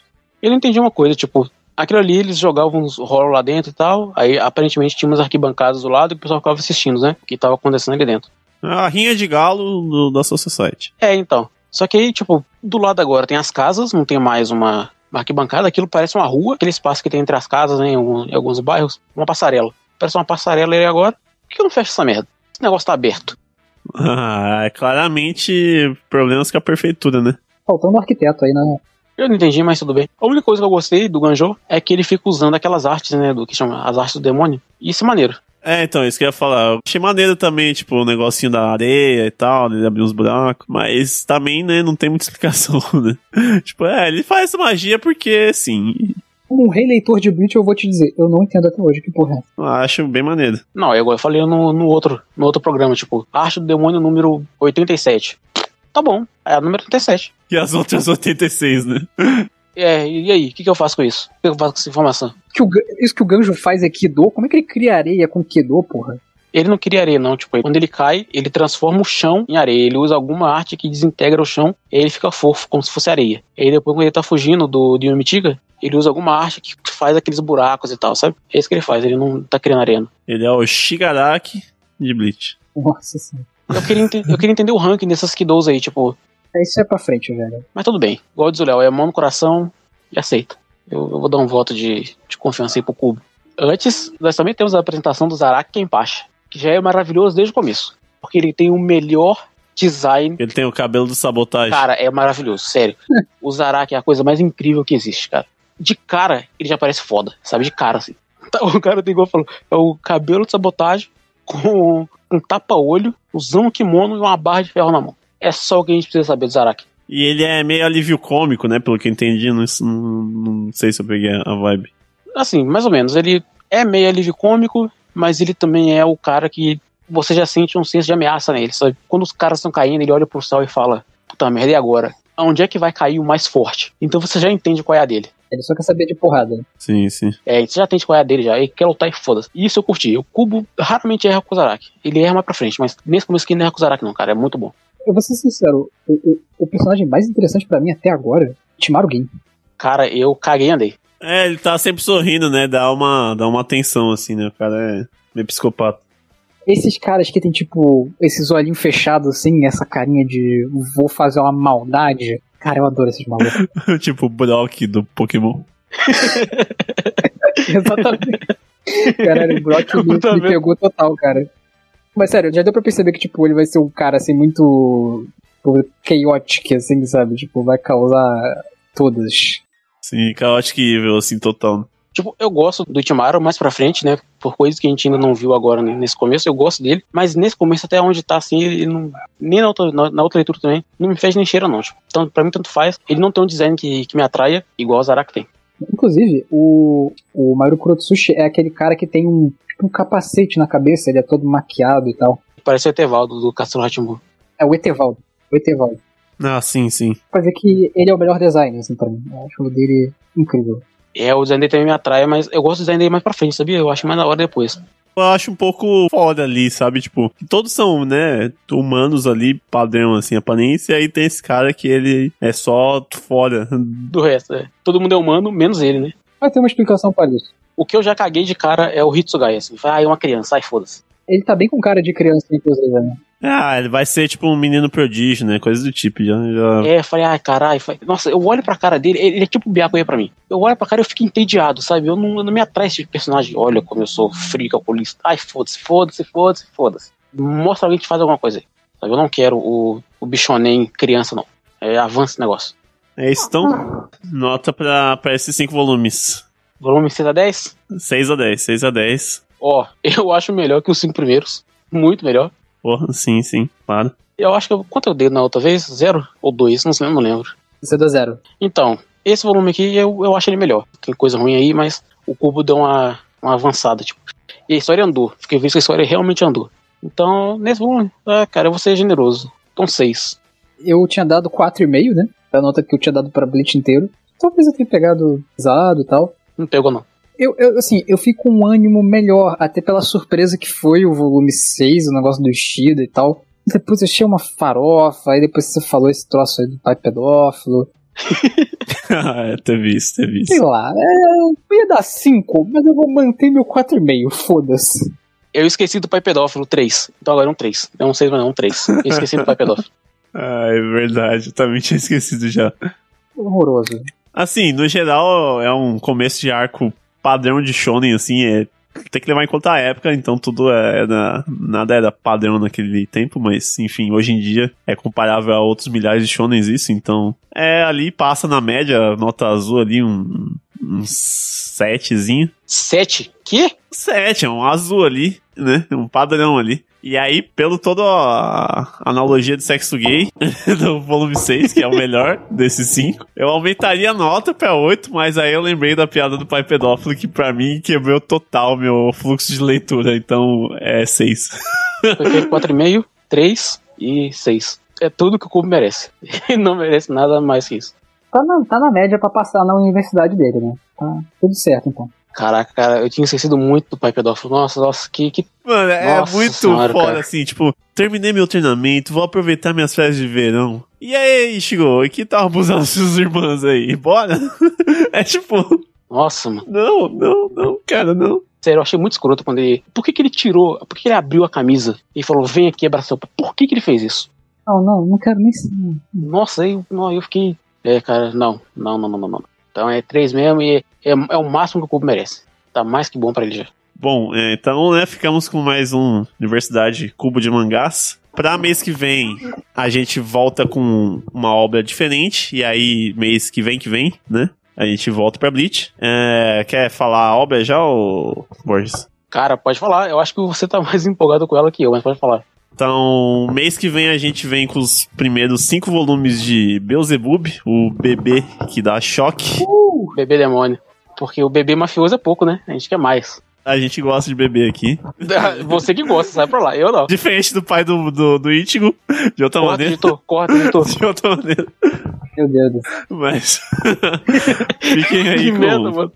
Eu não entendi uma coisa, tipo, aquilo ali eles jogavam uns rolos lá dentro e tal, aí aparentemente tinha umas arquibancadas do lado e o pessoal ficava assistindo, né? O que tava acontecendo ali dentro. A rinha de galo do, da Soul Society. É, então. Só que aí, tipo, do lado agora tem as casas, não tem mais uma, arquibancada, aquilo parece uma rua, aquele espaço que tem entre as casas, né, em, alguns bairros, uma passarela. Parece uma passarela aí agora. Por que eu não fecho essa merda? Esse negócio tá aberto. [LAUGHS] Ah, é claramente problemas com a prefeitura, né? Faltando um arquiteto aí, né? Eu não entendi, mas tudo bem. A única coisa que eu gostei do Ganjou é que ele fica usando aquelas artes, né, do que chama as artes do demônio. E isso é maneiro. É, então, isso que eu ia falar. Eu achei maneiro também, tipo, o negocinho da areia e tal, ele abrir uns buracos. Mas também, né, não tem muita [LAUGHS] explicação, né? tipo, é, ele faz essa magia porque, sim, Como um releitor de Bleach, eu vou te dizer, eu não entendo até hoje que porra é. eu acho bem maneiro. Não, é igual eu falei no, no, outro, no outro programa, tipo, arte do demônio número 87. Tá bom, é a número 87. E as outras 86, né? É, e aí, o que, que eu faço com isso? O que eu faço com essa informação? Que o isso que o Ganjo faz é Kido? Como é que ele cria areia com Kido, porra? Ele não cria areia, não. Tipo, quando ele cai, ele transforma o chão em areia. Ele usa alguma arte que desintegra o chão e ele fica fofo, como se fosse areia. E aí depois, quando ele tá fugindo do, do Yomitiga, ele usa alguma arte que faz aqueles buracos e tal, sabe? É isso que ele faz, ele não tá criando areia. não. Ele é o Shigaraki de Bleach. Nossa senhora. Eu queria, eu queria entender o ranking dessas Kidos aí, tipo, É, Isso é pra frente, velho. mas tudo bem. Igual diz o Léo, é mão no coração e aceita. Eu, eu vou dar um voto de, de confiança aí pro Cubo. Antes, nós também temos a apresentação do Zaraki Kenpachi, que já é maravilhoso desde o começo. Porque ele tem o melhor design Ele tem o cabelo do sabotagem. Cara, é maravilhoso, sério. [LAUGHS] O Zaraki é a coisa mais incrível que existe, cara. De cara, ele já parece foda, sabe? De cara, assim. [LAUGHS] Tá, O cara tem igual falou, é o cabelo de sabotagem com um tapa-olho, usando um kimono e uma barra de ferro na mão. É só o que a gente precisa saber do Zaraki. E ele é meio alívio cômico, né? Pelo que eu entendi. Não, não, não sei se eu peguei a vibe. Assim, mais ou menos. Ele é meio alívio cômico, mas ele também é o cara que você já sente um senso de ameaça nele, sabe? Quando os caras estão caindo, ele olha pro céu e fala: Puta merda, e agora? Onde é que vai cair o mais forte? Então você já entende qual é a dele. Ele só quer saber de porrada. Sim, sim. É, você já qual é a dele já. Ele quer lutar e foda-se. Isso eu curti. O Cubo raramente erra com o Zaraki. Ele erra mais pra frente, mas nesse começo que não erra com o Zaraki, não, cara. É muito bom. Eu vou ser sincero, o, o, o personagem mais interessante pra mim até agora é Timaru Game. Cara, eu caguei e andei. É, ele tá sempre sorrindo, né? Dá uma, dá uma atenção, assim, né? O cara é meio psicopata. Esses caras que tem, tipo, esses olhinhos fechados, assim, essa carinha de vou fazer uma maldade. Cara, eu adoro esses malucos. [LAUGHS] tipo o Brock do Pokémon. [LAUGHS] Exatamente. Caralho, o Brock me, me pegou total, cara. Mas sério, já deu pra perceber que, tipo, ele vai ser um cara, assim, muito tipo, chaotic, assim, sabe? Tipo, vai causar todas. Sim, chaotic evil, assim, total. Tipo, eu gosto do Itimaru mais pra frente, né? Por coisas que a gente ainda não viu agora né, nesse começo, eu gosto dele. Mas nesse começo, até onde tá assim, ele não. Nem na outra, na, na outra leitura também, não me fez nem cheira, não. Tipo, então, pra mim, tanto faz. Ele não tem um design que, que me atraia, igual o Zarak tem. Inclusive, o, o Maru Kurotsushi é aquele cara que tem um, tipo, um capacete na cabeça, ele é todo maquiado e tal. Parece o Etevaldo do Castelo Ratimbu. É o Etevaldo. O Etevaldo. Ah, sim, sim. Pra dizer que ele é o melhor design, assim, pra mim. Eu acho o dele incrível. É, o design dele também me atrai, mas eu gosto do design dele mais pra frente, sabia? Eu acho mais da hora depois. Eu acho um pouco foda ali, sabe? Tipo, todos são, né, humanos ali, padrão, assim, aparência, e aí tem esse cara que ele é só fora. Do resto, é. Todo mundo é humano, menos ele, né? Vai ter uma explicação para isso. O que eu já caguei de cara é o Hitsugai, assim. Ah, é uma criança, ai foda-se. Ele tá bem com cara de criança, inclusive, né? Ah, ele vai ser tipo um menino prodígio, né? Coisa do tipo, já. já... É, falei, ai, caralho. Nossa, eu olho pra cara dele, ele é tipo um Byakuya pra mim. Eu olho pra cara e eu fico entediado, sabe? Eu não, eu não me atrai esse personagem. Olha como eu sou frio, calculista. Ai, foda-se, foda-se, foda-se, foda-se. Mostra alguém que faz alguma coisa aí. Sabe? Eu não quero o, o bichonem criança, não. É, avança esse negócio. É isso, então. Nota pra, pra esses cinco volumes. Volume 6 a 10? 6 a 10, 6 a 10. Ó, [LAUGHS] eu acho melhor que os cinco primeiros. Muito melhor. Porra, sim, sim, claro. Eu acho que. Eu, quanto eu dei na outra vez? Zero ou dois? Não sei, não lembro. Você deu zero. Então, esse volume aqui eu, eu acho ele melhor. Tem coisa ruim aí, mas o cubo deu uma, uma avançada, tipo. E a história andou. Fiquei vendo que a história realmente andou. Então, nesse volume, ah, cara, eu vou ser generoso. Então, seis. Eu tinha dado 4,5, né? A nota que eu tinha dado pra Bleach inteiro. Talvez eu tenha pegado pesado e tal. Não pegou, não. Eu, eu, assim, eu fico com um ânimo melhor, até pela surpresa que foi o volume 6, o negócio do Ishida e tal. Depois eu achei uma farofa, aí depois você falou esse troço aí do pai pedófilo. [LAUGHS] é, teve isso, teve isso. Sei lá, é, eu ia dar 5, mas eu vou manter meu 4,5, foda-se. Eu esqueci do pai pedófilo 3, então agora é um 3. Não é um 6, mas não é um 3. Eu esqueci do pai pedófilo. [LAUGHS] Ah, é verdade, eu também tinha esquecido já. Horroroso. Assim, no geral, é um começo de arco padrão de shonen, assim, é tem que levar em conta a época, então tudo é nada era padrão naquele tempo, mas enfim, hoje em dia é comparável a outros milhares de shonens isso, então é ali passa na média, nota azul ali um um setezinho. Sete? Que? Sete, é um azul ali, né? Um padrão ali. E aí, pelo toda a analogia de sexo gay [LAUGHS] do volume 6, que é o melhor desses cinco, eu aumentaria a nota pra 8, mas aí eu lembrei da piada do pai pedófilo que pra mim quebrou total meu fluxo de leitura, então é 6. 4,5, 3 e 6. É tudo que o Cubo merece. Ele [LAUGHS] não merece nada mais que isso. Tá na, tá na média pra passar na universidade dele, né? Tá tudo certo, então. Caraca, cara, eu tinha esquecido muito do pai pedófilo. Nossa, nossa, que. que... Mano, é Nossa muito senhora, foda, cara. assim, tipo, terminei meu treinamento, vou aproveitar minhas férias de verão. E aí, Chico, e que tal abusar suas irmãs aí? Bora? [LAUGHS] é tipo, Nossa, mano. não, não, não, cara, não. Sério, eu achei muito escroto quando ele. Por que, que ele tirou. Por que, que ele abriu a camisa e falou, vem aqui abraçar o pai? Por que, que ele fez isso? Não, não, não quero nem saber. Nossa, aí não, eu fiquei. É, cara, não, não, não, não, não. não. Então é três mesmo e é, é o máximo que o Cubo merece. Tá mais que bom pra ele já. Bom, é, então, né, ficamos com mais um Universidade Cubo de Mangás. Pra mês que vem, a gente volta com uma obra diferente. E aí, mês que vem que vem, né? A gente volta pra Bleach. É, quer falar a obra já, ou Borges? Cara, pode falar. Eu acho que você tá [LAUGHS] mais empolgado com ela que eu, mas pode falar. Então, mês que vem a gente vem com os primeiros cinco volumes de Beelzebub, o bebê que dá choque. Bebê demônio. Porque o bebê mafioso é pouco, né? A gente quer mais. A gente gosta de bebê aqui. [LAUGHS] Você que gosta, sai pra lá. Eu não. Diferente do pai do, do, do Ichigo, de outra Corta, maneira. editor. Corta, editor. [LAUGHS] De outra maneira. Meu Deus. Mas. [LAUGHS] Fiquem aí Que com. merda, mano.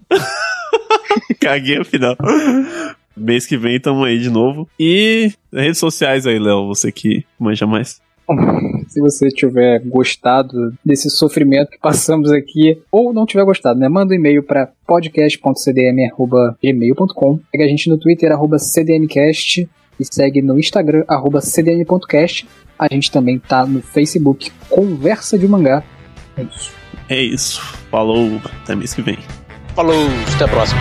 Caguei o final. Mês que vem tamo aí de novo. E redes sociais aí, Léo, você que manja mais. [LAUGHS] Se você tiver gostado desse sofrimento que passamos aqui, ou não tiver gostado, né? Manda um e-mail para podcast.cdm.gmail.com. Segue a gente no Twitter, arroba cdmcast, e segue no Instagram, arroba cdm.cast. A gente também tá no Facebook, Conversa de Mangá. É isso. É isso. Falou. Até mês que vem. Falou. Até a próxima.